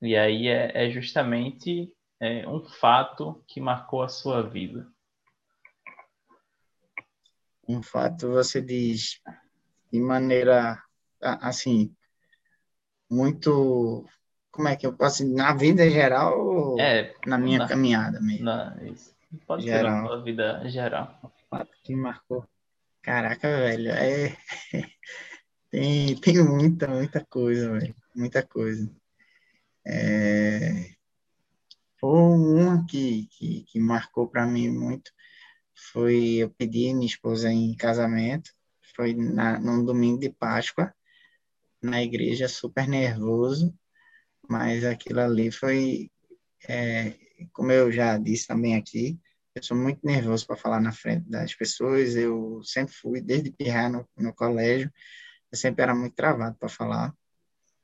e aí é, é justamente é, um fato que marcou a sua vida. Um fato, você diz de maneira assim, muito. Como é que eu posso na vida geral é, na minha na, caminhada mesmo? Na. Pode geral. ser na vida geral. O fato que marcou. Caraca, velho, é. tem, tem muita, muita coisa, velho. Muita coisa. É... Uma que, que, que marcou para mim muito. foi eu pedi minha esposa em casamento, foi na, num domingo de Páscoa, na igreja, super nervoso, mas aquilo ali foi, é, como eu já disse também aqui, eu sou muito nervoso para falar na frente das pessoas, eu sempre fui, desde pirrar no, no colégio, eu sempre era muito travado para falar,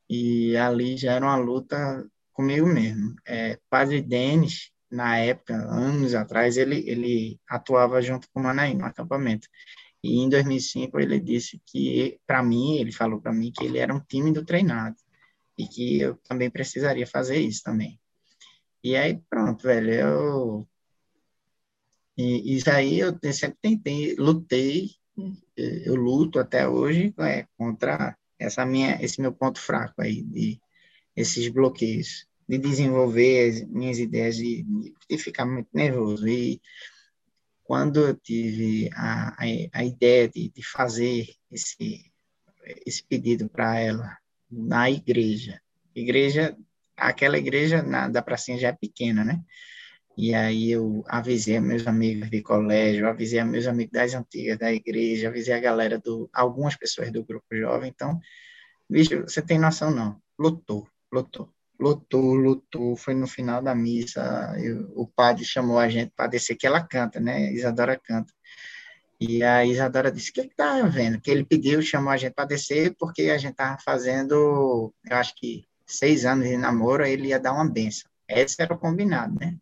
e ali já era uma luta comigo mesmo. É, Padre Denis, na época, anos atrás, ele, ele atuava junto com o Manaí no acampamento. E em 2005 ele disse que, para mim, ele falou para mim que ele era um tímido treinado e que eu também precisaria fazer isso também. E aí, pronto, velho, eu. E isso aí eu sempre tentei, lutei, eu luto até hoje é, contra essa minha, esse meu ponto fraco aí, de esses bloqueios de desenvolver as minhas ideias, de, de ficar muito nervoso. E quando eu tive a, a, a ideia de, de fazer esse, esse pedido para ela na igreja, igreja, aquela igreja na, da pracinha já é pequena, né? E aí eu avisei meus amigos de colégio, avisei meus amigos das antigas da igreja, avisei a galera do algumas pessoas do grupo jovem. Então, bicho, você tem noção não? Lotou, lotou lotou, lotou, foi no final da missa, eu, o padre chamou a gente para descer, que ela canta, né, Isadora canta, e a Isadora disse, o que que tá vendo? Que ele pediu, chamou a gente para descer, porque a gente tava fazendo, eu acho que seis anos de namoro, ele ia dar uma benção, esse era o combinado, né,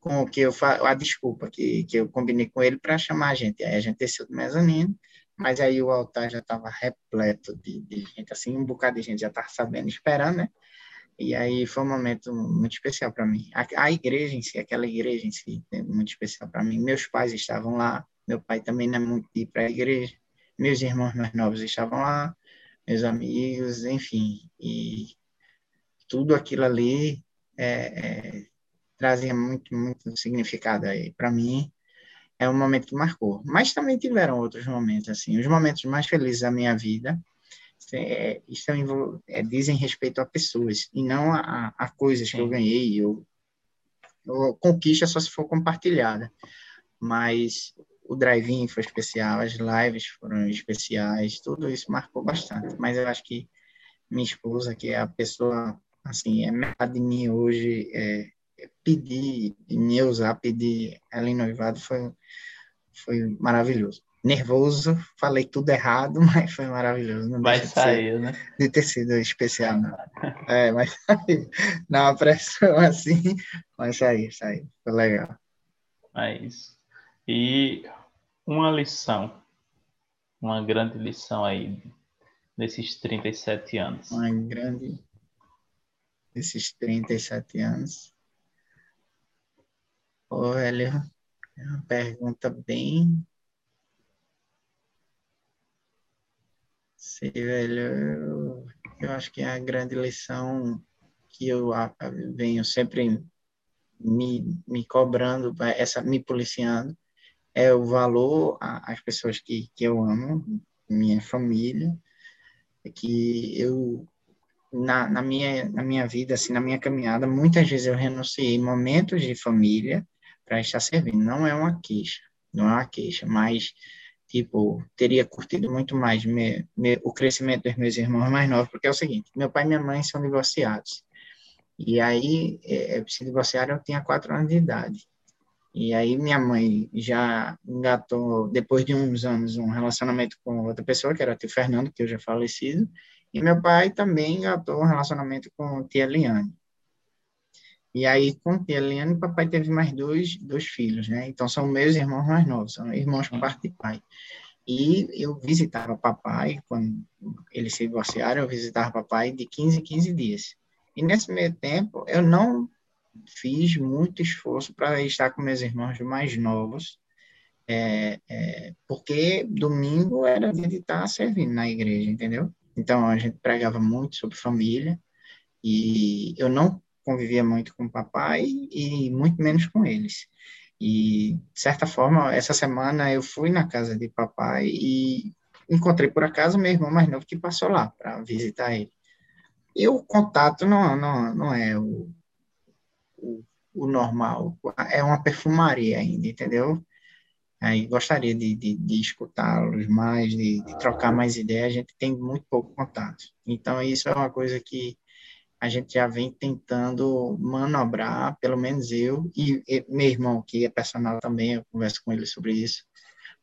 com o que eu, a desculpa que, que eu combinei com ele para chamar a gente, aí a gente desceu do mezanino, mas aí o altar já estava repleto de, de, gente, assim, um bocado de gente já estava sabendo, esperando, né? E aí foi um momento muito especial para mim. A, a, igreja em si, aquela igreja em si, é muito especial para mim. Meus pais estavam lá, meu pai também não é muito ir para a igreja. Meus irmãos mais novos estavam lá, meus amigos, enfim. E tudo aquilo ali é, é, trazia muito, muito significado aí para mim. É um momento que marcou. Mas também tiveram outros momentos, assim. Os momentos mais felizes da minha vida é, isso é, dizem respeito a pessoas e não a, a coisas Sim. que eu ganhei ou, ou conquista só se for compartilhada. Mas o drive-in foi especial, as lives foram especiais, tudo isso marcou bastante. Mas eu acho que minha esposa, que é a pessoa, assim, é metade de mim hoje, é, é pedir, me usar, pedir ela em noivado foi, foi maravilhoso nervoso, falei tudo errado, mas foi maravilhoso. Não Vai sair, ser, né? De ter sido especial, não. É, mas saiu. Na pressão assim, mas saiu, saiu. Foi legal. É isso. E uma lição, uma grande lição aí desses 37 anos. Uma grande, desses 37 anos. Ô, velho, é uma pergunta bem Sei, velho. Eu, eu acho que é a grande lição que eu venho sempre me, me cobrando, essa, me policiando, é o valor às pessoas que, que eu amo, minha família, que eu, na, na, minha, na minha vida, assim, na minha caminhada, muitas vezes eu renunciei momentos de família para estar servindo. Não é uma queixa, não é uma queixa, mas tipo, teria curtido muito mais me, me, o crescimento dos meus irmãos mais novos, porque é o seguinte, meu pai e minha mãe são divorciados. E aí, é, se divorciaram, eu tinha quatro anos de idade. E aí minha mãe já engatou, depois de uns anos, um relacionamento com outra pessoa, que era o tio Fernando, que eu já falecido, e meu pai também engatou um relacionamento com tia Eliane. E aí, com tia Eliane, papai teve mais dois, dois filhos, né? Então, são meus irmãos mais novos, são irmãos por parte de pai. E eu visitava papai, quando eles se divorciaram, eu visitava papai de 15 em 15 dias. E nesse meio tempo, eu não fiz muito esforço para estar com meus irmãos mais novos, é, é, porque domingo era dia de estar servindo na igreja, entendeu? Então, a gente pregava muito sobre família, e eu não convivia muito com o papai e muito menos com eles. E, de certa forma, essa semana eu fui na casa de papai e encontrei por acaso meu irmão mais novo que passou lá para visitar ele. E o contato não, não, não é o, o, o, normal, é uma perfumaria ainda, entendeu? Aí gostaria de, de, de escutá-los mais, de, de, trocar mais ideias. A gente tem muito pouco contato. Então, isso é uma coisa que a gente já vem tentando manobrar, pelo menos eu e, e meu irmão, que é personal também, eu converso com ele sobre isso.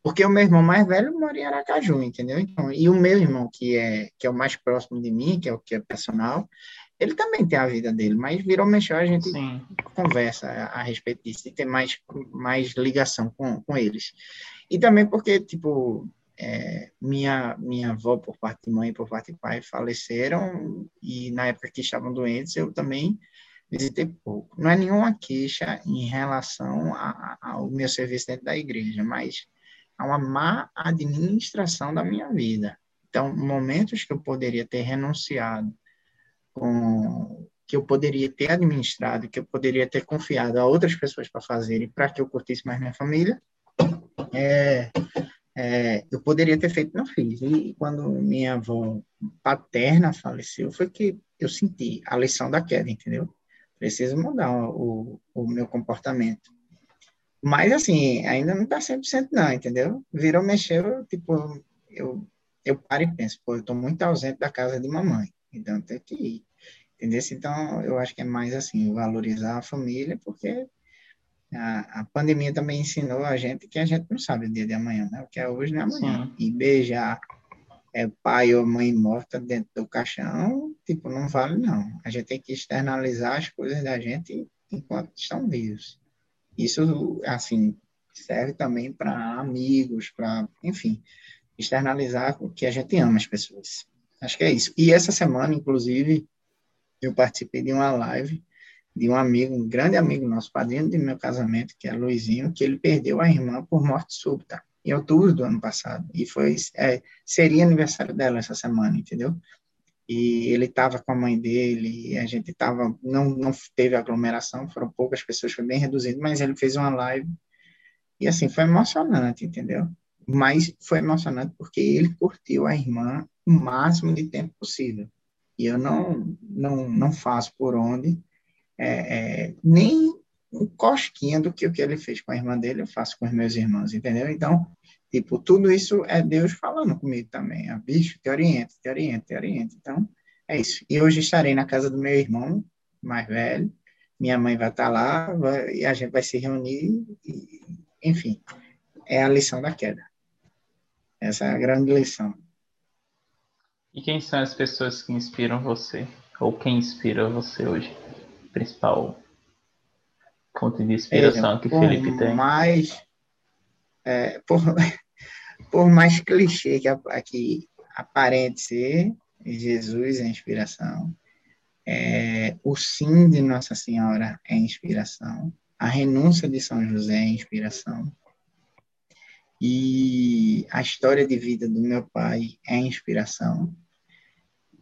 Porque o meu irmão mais velho mora em Aracaju, entendeu? Então, e o meu irmão, que é, que é o mais próximo de mim, que é o que é personal, ele também tem a vida dele, mas virou mexer, a gente Sim. conversa a, a, respeito disso, e tem mais, mais ligação com, com eles. E também porque, tipo, é, minha, minha avó, por parte de mãe e por parte de pai, faleceram, e na época que estavam doentes, eu também visitei pouco. Não é nenhuma queixa em relação a, a, ao meu serviço dentro da igreja, mas há uma má administração da minha vida. Então, momentos que eu poderia ter renunciado com que eu poderia ter administrado, que eu poderia ter confiado a outras pessoas para fazerem, para que eu curtisse mais minha família, é, é, eu poderia ter feito, não fiz. E quando minha avó paterna faleceu, foi que eu senti a lição da queda, entendeu? Preciso mudar o, o meu comportamento. Mas, assim, ainda não está 100% não, entendeu? Virou, mexeu, tipo, eu, eu paro e penso, pô, eu estou muito ausente da casa de mamãe. Então tem que ir. Entendeu? Então, eu acho que é mais assim, valorizar a família, porque a, a pandemia também ensinou a gente que a gente não sabe o dia de amanhã, né? O que é hoje não é amanhã. Sim. E beijar é, pai ou mãe morta dentro do caixão, tipo, não vale não. A gente tem que externalizar as coisas da gente enquanto estão vivos. Isso, assim, serve também para amigos, para, enfim, externalizar o que a gente ama as pessoas. Acho que é isso. E essa semana, inclusive, eu participei de uma live de um amigo, um grande amigo nosso, padrinho de meu casamento, que é Luizinho, que ele perdeu a irmã por morte súbita, em outubro do ano passado. E foi é, seria aniversário dela essa semana, entendeu? E ele estava com a mãe dele, e a gente estava, não, não teve aglomeração, foram poucas pessoas, foi bem reduzido, mas ele fez uma live, e assim, foi emocionante, entendeu? Mas foi emocionante porque ele curtiu a irmã o máximo de tempo possível. E eu não, não, não faço por onde, é, é, nem um cosquinha do que o que ele fez com a irmã dele, eu faço com os meus irmãos, entendeu? Então, tipo, tudo isso é Deus falando comigo também. Ah, bicho, te orienta, te orienta, te orienta. Então, é isso. E hoje estarei na casa do meu irmão mais velho, minha mãe vai estar lá, vai, e a gente vai se reunir, e, enfim, é a lição da queda. Essa é a grande lição. E quem são as pessoas que inspiram você? Ou quem inspira você hoje? Principal fonte de inspiração que Felipe tem. Mais, é, por, por mais clichê que, que aparente ser, Jesus é inspiração. É, o sim de Nossa Senhora é inspiração. A renúncia de São José é inspiração. E a história de vida do meu pai é inspiração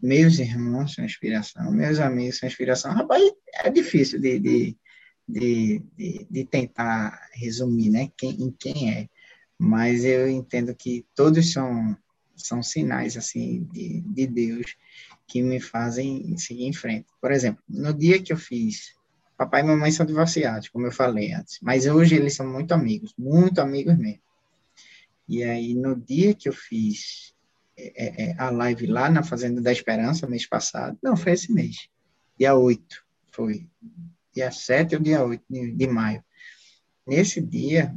meus irmãos são inspiração, meus amigos são inspiração. Rapaz, é difícil de, de, de, de, de tentar resumir né, quem, em quem é, mas eu entendo que todos são, são sinais assim de, de Deus que me fazem seguir em frente. Por exemplo, no dia que eu fiz, papai e mamãe são divorciados, como eu falei antes, mas hoje eles são muito amigos, muito amigos mesmo. E aí, no dia que eu fiz é, é, a live lá na Fazenda da Esperança, mês passado. Não, foi esse mês. Dia 8, foi. Dia 7 ou dia 8 de, de maio. Nesse dia,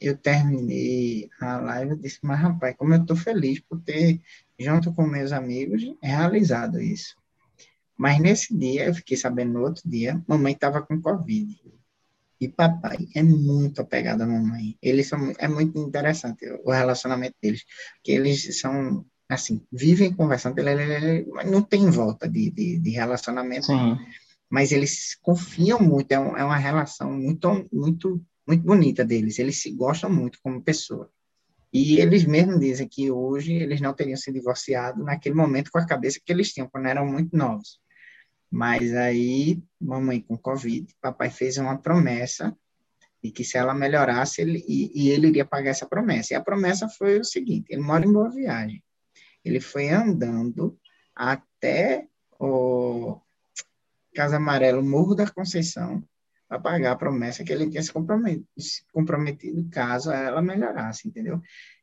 eu terminei a live e disse, mas rapaz, como eu estou feliz por ter, junto com meus amigos, realizado isso. Mas nesse dia, eu fiquei sabendo no outro dia, mamãe estava com Covid. E papai é muito apegado à mamãe. Eles são, é muito interessante o relacionamento deles, que eles são assim, vivem conversando, não tem volta de, de, de relacionamento, Sim. mas eles confiam muito, é, um, é uma relação muito, muito, muito bonita deles, eles se gostam muito como pessoa. E eles mesmos dizem que hoje eles não teriam se divorciado naquele momento com a cabeça que eles tinham quando eram muito novos. Mas aí, mamãe com Covid, papai fez uma promessa de que se ela melhorasse, ele, e, e ele iria pagar essa promessa. E a promessa foi o seguinte: ele mora em Boa Viagem. Ele foi andando até o Casa Amarelo, Morro da Conceição, para pagar a promessa que ele tinha se comprometido, caso ela melhorasse, entendeu?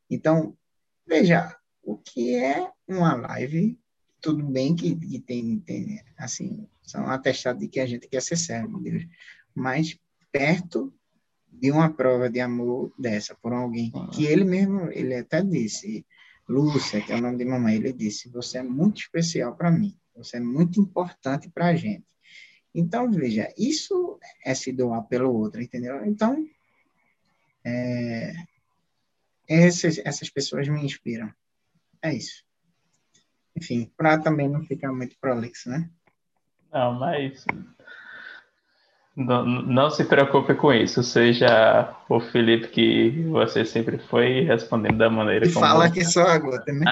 Então, veja, o que é uma live, tudo bem que, que tem, tem, assim, são atestados de que a gente quer ser servo de Deus, mas perto de uma prova de amor dessa por alguém, que ele mesmo, ele até disse, Lúcia, que é o nome de mamãe, ele disse, você é muito especial para mim, você é muito importante para a gente. Então, veja, isso é se doar pelo outro, entendeu? Então, é, essas, essas pessoas me inspiram. É isso. Enfim, para também não ficar muito prolixo, né? Não, mas não, não se preocupe com isso. Seja o Felipe que você sempre foi respondendo da maneira e como. Fala que só a gota, né?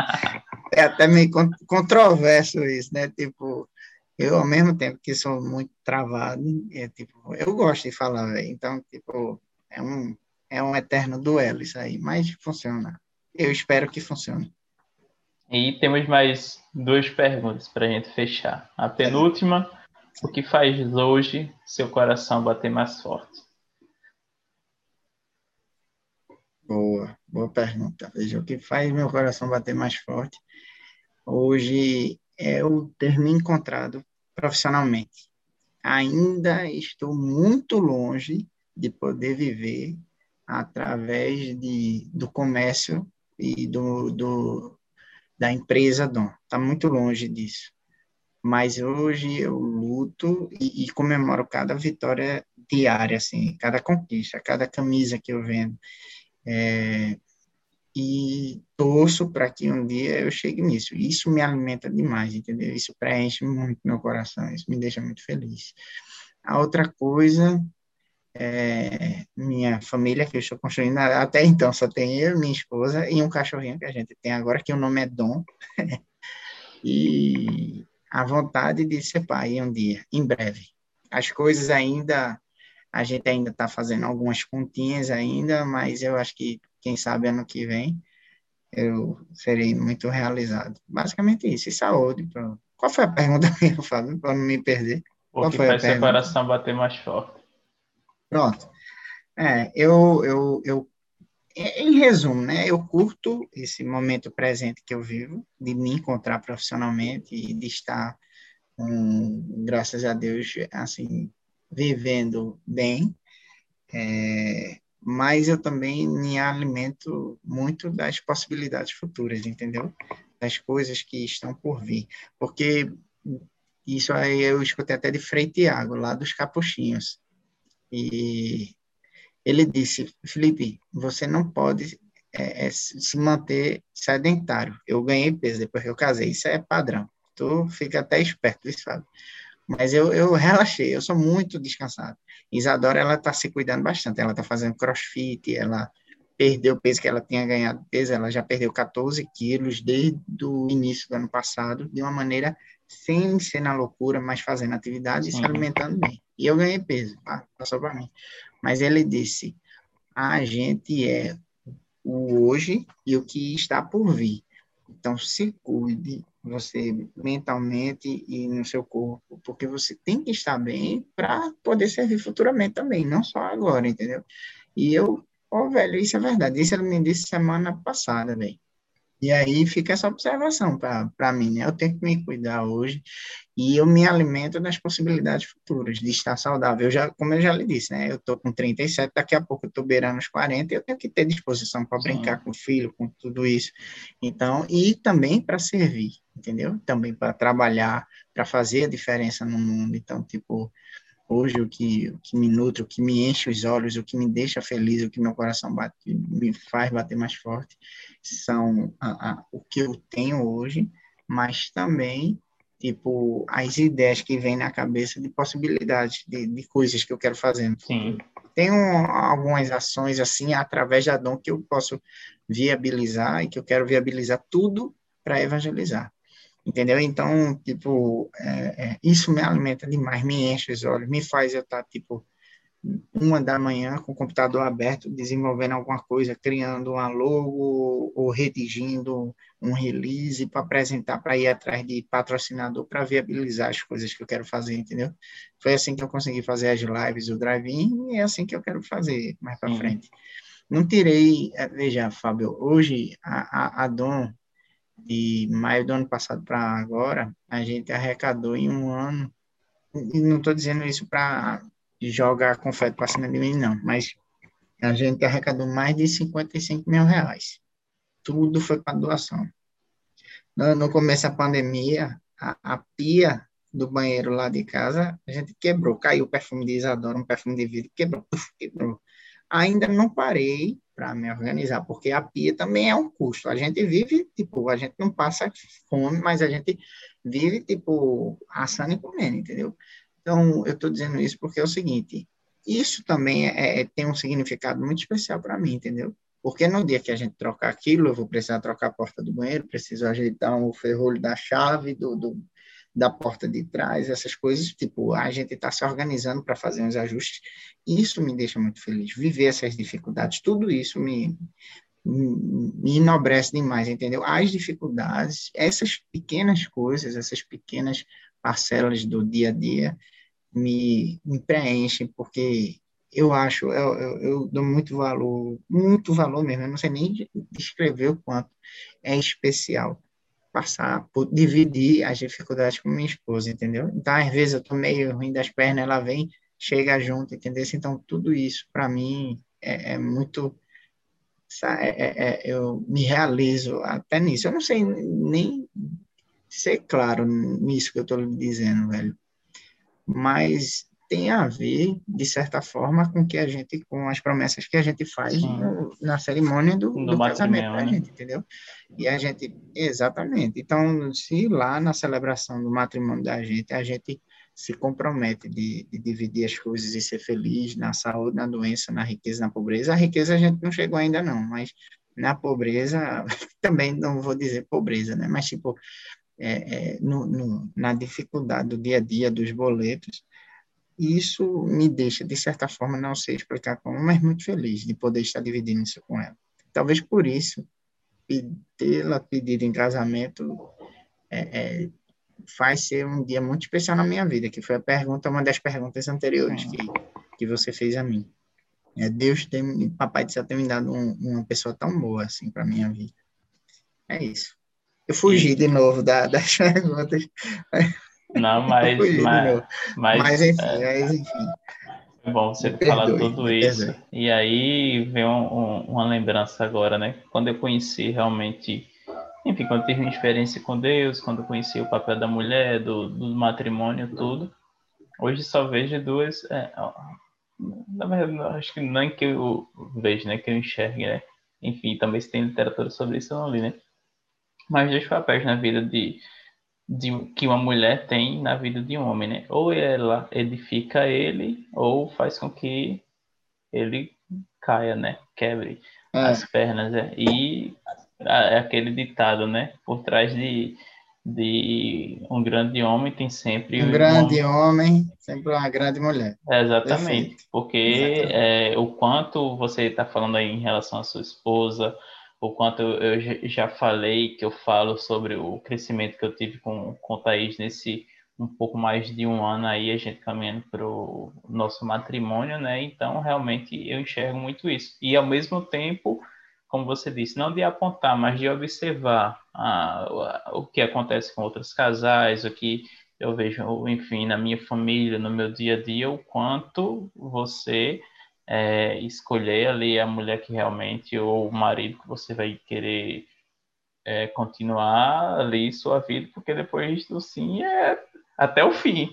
é até meio controverso isso, né? Tipo, eu ao mesmo tempo que sou muito travado, é tipo, eu gosto de falar, então, tipo, é um, é um eterno duelo isso aí, mas funciona. Eu espero que funcione. E temos mais duas perguntas para a gente fechar. A penúltima, o que faz hoje seu coração bater mais forte? Boa, boa pergunta. Veja, o que faz meu coração bater mais forte hoje é eu ter me encontrado profissionalmente. Ainda estou muito longe de poder viver através de, do comércio e do, do, da empresa Dom. Está muito longe disso. Mas hoje eu luto e, e, comemoro cada vitória diária, assim, cada conquista, cada camisa que eu vendo. É, e torço para que um dia eu chegue nisso. Isso me alimenta demais, entendeu? Isso preenche muito meu coração, isso me deixa muito feliz. A outra coisa é minha família que eu estou construindo, até então só tem eu, minha esposa e um cachorrinho que a gente tem agora, que o nome é Dom. e a vontade de ser pai um dia, em breve. As coisas ainda, a gente ainda está fazendo algumas continhas ainda, mas eu acho que quem sabe ano que vem eu serei muito realizado. Basicamente isso, e saúde. Pronto. Qual foi a pergunta Fábio, para não me perder? O Qual que foi faz seu coração bater mais forte? Pronto. É, eu, eu, eu, em resumo, né, eu curto esse momento presente que eu vivo, de me encontrar profissionalmente e de estar, um, graças a Deus, assim, vivendo bem, é, mas eu também me alimento muito das possibilidades futuras, entendeu? Das coisas que estão por vir. Porque isso aí eu escutei até de Frei Tiago, lá dos Capuchinhos. E ele disse, Felipe, você não pode é, é, se manter sedentário. Eu ganhei peso depois que eu casei, isso é padrão. Tu fica até esperto, sabe? Mas eu, eu relaxei, eu sou muito descansado. Isadora, ela está se cuidando bastante, ela está fazendo crossfit, ela perdeu o peso que ela tinha ganhado peso, ela já perdeu 14 quilos desde o início do ano passado, de uma maneira sem ser na loucura, mas fazendo atividade e se alimentando bem. E eu ganhei peso, tá? passou para mim. Mas ele disse, a gente é o hoje e o que está por vir. Então, se cuide, você mentalmente e no seu corpo, porque você tem que estar bem para poder servir futuramente também, não só agora, entendeu? E eu, ó, velho, isso é verdade. Isso ele me disse semana passada, velho. E aí fica essa observação para mim, né? Eu tenho que me cuidar hoje e eu me alimento das possibilidades futuras de estar saudável. Eu já, como eu já lhe disse, né? Eu tô com 37, daqui a pouco eu tô beirando os 40 e eu tenho que ter disposição para brincar com o filho, com tudo isso. Então, e também para servir, entendeu? Também para trabalhar, para fazer a diferença no mundo. Então, tipo, hoje o que, o que me nutre, o que me enche os olhos, o que me deixa feliz, o que meu coração bate, me faz bater mais forte, são a, a, o que eu tenho hoje, mas também tipo as ideias que vêm na cabeça de possibilidades de, de coisas que eu quero fazer. Sim. Tenho algumas ações assim através da Dom que eu posso viabilizar e que eu quero viabilizar tudo para evangelizar. Entendeu? Então, tipo, é, é, isso me alimenta demais, me enche os olhos, me faz eu estar, tá, tipo, uma da manhã com o computador aberto, desenvolvendo alguma coisa, criando uma logo ou redigindo um release para apresentar, para ir atrás de patrocinador, para viabilizar as coisas que eu quero fazer, entendeu? Foi assim que eu consegui fazer as lives, o drive-in, e é assim que eu quero fazer mais para frente. Não tirei, é, veja, Fábio, hoje a, a, a Dom, de maio do ano passado para agora, a gente arrecadou em um ano, e não estou dizendo isso para jogar confete para cima de mim, não, mas a gente arrecadou mais de 55 mil reais. Tudo foi para doação. No, no, começo da pandemia, a, a, pia do banheiro lá de casa, a gente quebrou, caiu o perfume de Isadora, um perfume de vidro, quebrou, quebrou. Ainda não parei para me organizar, porque a pia também é um custo. A gente vive, tipo, a gente não passa fome, mas a gente vive, tipo, assando e comendo, entendeu? Então, eu estou dizendo isso porque é o seguinte, isso também é, é tem um significado muito especial para mim, entendeu? Porque no dia que a gente trocar aquilo, eu vou precisar trocar a porta do banheiro, preciso ajeitar o ferrolho da chave, do, do da porta de trás, essas coisas, tipo, a gente está se organizando para fazer uns ajustes, isso me deixa muito feliz, viver essas dificuldades, tudo isso me, me enobrece demais, entendeu? As dificuldades, essas pequenas coisas, essas pequenas parcelas do dia a dia, me, me preenchem, porque eu acho, eu, eu, eu, dou muito valor, muito valor mesmo, eu não sei nem descrever o quanto é especial passar, por dividir as dificuldades com minha esposa, entendeu? Então, às vezes, eu tô meio ruim das pernas, ela vem, chega junto, entendeu? Então, tudo isso, para mim, é, é muito... É, é, é, eu me realizo até nisso. Eu não sei nem ser claro nisso que eu estou dizendo, velho. Mas tem a ver, de certa forma, com que a gente, com as promessas que a gente faz no, na cerimônia do, do, do casamento da gente, entendeu? E a gente, exatamente. Então, se lá na celebração do matrimônio da gente, a gente se compromete de, de, dividir as coisas e ser feliz na saúde, na doença, na riqueza, na pobreza. A riqueza a gente não chegou ainda não, mas na pobreza, também não vou dizer pobreza, né? Mas, tipo, é, é, no, no, na dificuldade do dia a dia, dos boletos, e isso me deixa, de certa forma, não sei explicar como, mas muito feliz de poder estar dividindo isso com ela. Talvez por isso, tê-la pedido em casamento é, é, faz ser um dia muito especial na minha vida, que foi a pergunta, uma das perguntas anteriores que, que você fez a mim. É, Deus tem, papai de céu tem me dado um, uma pessoa tão boa assim para minha vida. É isso. Eu fugi e... de novo da, das perguntas. Não, mas. mas, mas, mas, enfim, é, mas, enfim. É bom você me falar perdoe, tudo isso. Perdoe. E aí vem um, um, uma lembrança agora, né? Quando eu conheci realmente. Enfim, quando eu tive uma experiência com Deus, quando eu conheci o papel da mulher, do, do matrimônio, tudo. Hoje só vejo duas. É, na verdade, acho que não é que eu vejo, né? Que eu enxergue, né? Enfim, também se tem literatura sobre isso, eu não li, né? Mas dois papéis na vida de de, que uma mulher tem na vida de um homem, né? Ou ela edifica ele, ou faz com que ele caia, né? Quebre é. as pernas, né? E é aquele ditado, né? Por trás de, de um grande homem tem sempre um grande uma... homem, sempre uma grande mulher. É, exatamente, Perfeito. porque exatamente. É, o quanto você está falando aí em relação à sua esposa, o quanto eu já falei, que eu falo sobre o crescimento que eu tive com, com o Thaís nesse um pouco mais de um ano aí, a gente caminhando para o nosso matrimônio, né? Então, realmente, eu enxergo muito isso. E, ao mesmo tempo, como você disse, não de apontar, mas de observar ah, o que acontece com outros casais, o que eu vejo, enfim, na minha família, no meu dia a dia, o quanto você é, escolher ali a mulher que realmente, ou o marido que você vai querer é, continuar ali sua vida, porque depois do sim é até o fim.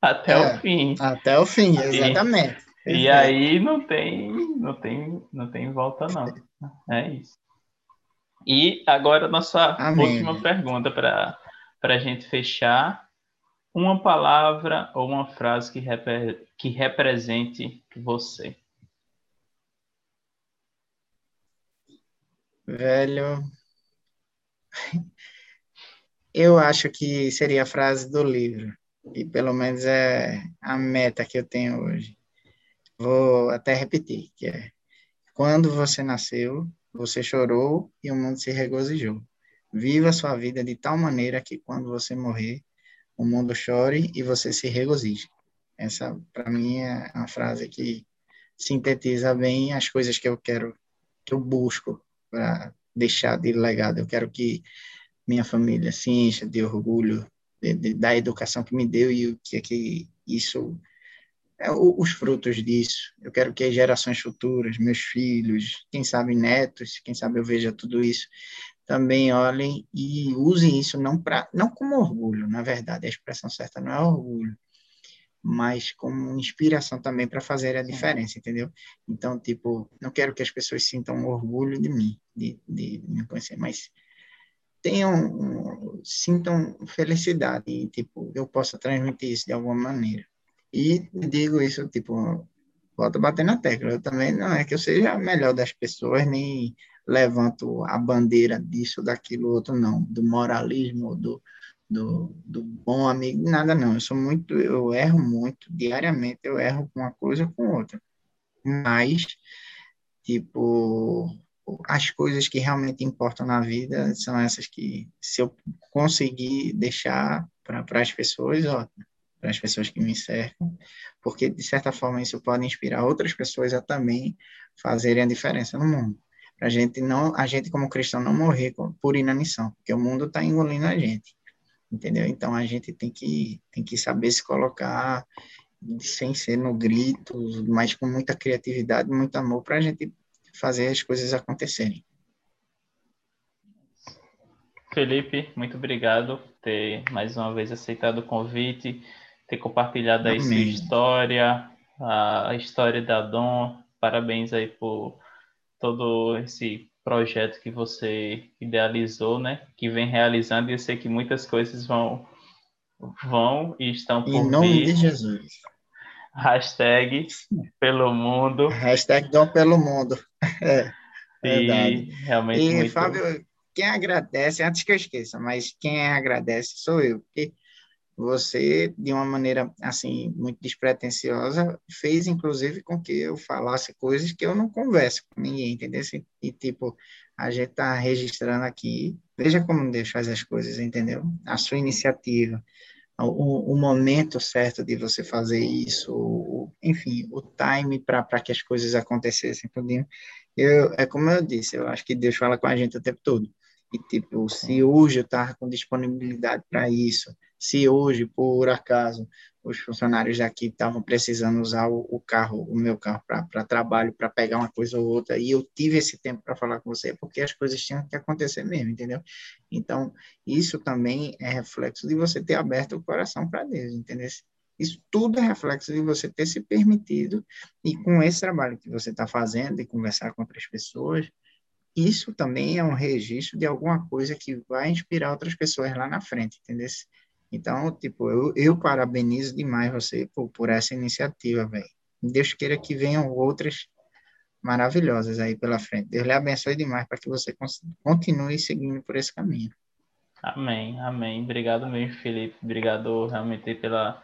Até é, o fim. Até o fim, exatamente. E, e aí não tem, não tem, não tem volta não. É isso. E agora nossa Amém. última pergunta para a gente fechar. Uma palavra ou uma frase que, repre que represente você? Velho, eu acho que seria a frase do livro, e pelo menos é a meta que eu tenho hoje. vou até repetir, que é quando você nasceu, você chorou e o mundo se regozijou. Viva sua vida de tal maneira que quando você morrer, o mundo chore e você se regozije. Essa, para mim, é uma frase que sintetiza bem as coisas que eu quero, que eu busco para deixar de legado. Eu quero que minha família se encha de orgulho de, de, da educação que me deu e o que é que isso é, os frutos disso. Eu quero que as gerações futuras, meus filhos, quem sabe netos, quem sabe eu veja tudo isso, também olhem e usem isso não para não como orgulho, na verdade, a expressão certa não é orgulho, mas como inspiração também para fazer a diferença, entendeu? Então, tipo, não quero que as pessoas sintam orgulho de mim, de, de me conhecer, mas tenham, sintam felicidade e, tipo, eu possa transmitir isso de alguma maneira. E digo isso, tipo, volto a bater na tecla. Eu também não é que eu seja a melhor das pessoas, nem levanto a bandeira disso, daquilo, outro, não. Do moralismo, do, do, do bom amigo, nada não. Eu sou muito, eu erro muito, diariamente eu erro com uma coisa ou com outra. Mas, tipo, as coisas que realmente importam na vida são essas que, se eu conseguir deixar para as pessoas, ótimo para as pessoas que me cercam, porque de certa forma isso pode inspirar outras pessoas a também fazerem a diferença no mundo. Para a gente não, a gente como cristão não morrer por inanição, porque o mundo está engolindo a gente, entendeu? Então a gente tem que tem que saber se colocar sem ser no grito, mas com muita criatividade, muito amor para a gente fazer as coisas acontecerem. Felipe, muito obrigado por ter mais uma vez aceitado o convite ter compartilhado aí sua história, a, história da Dom. Parabéns aí por todo esse projeto que você idealizou, né? Que vem realizando e eu sei que muitas coisas vão vão e estão por em nome vir. de Jesus. Hashtag pelo mundo. Hashtag Dom pelo mundo. É, verdade. E realmente e, muito... Fábio, quem agradece, antes que eu esqueça, mas quem agradece sou eu, porque você, de uma maneira, assim, muito despretensiosa, fez, inclusive, com que eu falasse coisas que eu não converso com ninguém, entendeu? E, tipo, a gente está registrando aqui, veja como Deus faz as coisas, entendeu? A sua iniciativa, o, o momento certo de você fazer isso, o, enfim, o time para que as coisas acontecessem, tudinho. Eu, é como eu disse, eu acho que Deus fala com a gente o tempo todo. E, tipo, se hoje eu estava com disponibilidade para isso, se hoje, por acaso, os funcionários daqui estavam precisando usar o, o carro, o meu carro, para trabalho, para pegar uma coisa ou outra, e eu tive esse tempo para falar com você, porque as coisas tinham que acontecer mesmo, entendeu? Então, isso também é reflexo de você ter aberto o coração para Deus, entendeu? Isso tudo é reflexo de você ter se permitido, e com esse trabalho que você está fazendo, e conversar com outras pessoas, isso também é um registro de alguma coisa que vai inspirar outras pessoas lá na frente, entendeu? Então, tipo, eu, eu parabenizo demais você por, por essa iniciativa, velho. Deus queira que venham outras maravilhosas aí pela frente. Deus lhe abençoe demais para que você continue seguindo por esse caminho. Amém, amém. Obrigado mesmo, Felipe. Obrigado realmente pela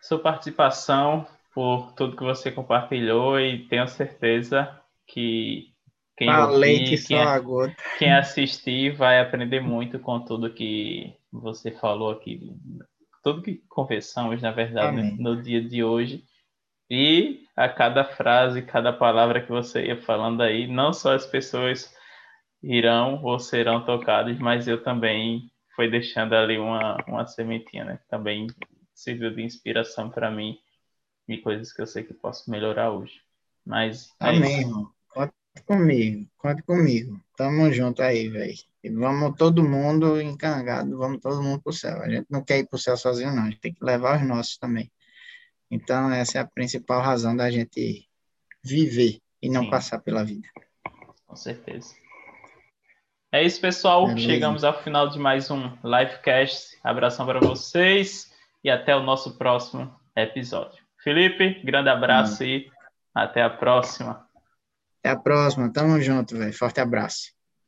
sua participação, por tudo que você compartilhou e tenho certeza que quem Falei ouvir, que quem, quem assistir vai aprender muito com tudo que você falou aqui, tudo que conversamos, na verdade, né, no dia de hoje. E a cada frase, cada palavra que você ia falando aí, não só as pessoas irão ou serão tocadas, mas eu também foi deixando ali uma, uma sementinha, né? Também serviu de inspiração para mim e coisas que eu sei que posso melhorar hoje. Mas é Amém, irmão. Conte comigo, conte comigo. Tamo junto aí, velho. E vamos todo mundo encangado, vamos todo mundo para o céu. A gente não quer ir para o céu sozinho, não. A gente tem que levar os nossos também. Então, essa é a principal razão da gente viver e não Sim. passar pela vida. Com certeza. É isso, pessoal. Beleza. Chegamos ao final de mais um livecast. Abração para vocês e até o nosso próximo episódio. Felipe, grande abraço hum. e até a próxima. Até a próxima. Tamo junto, velho. Forte abraço.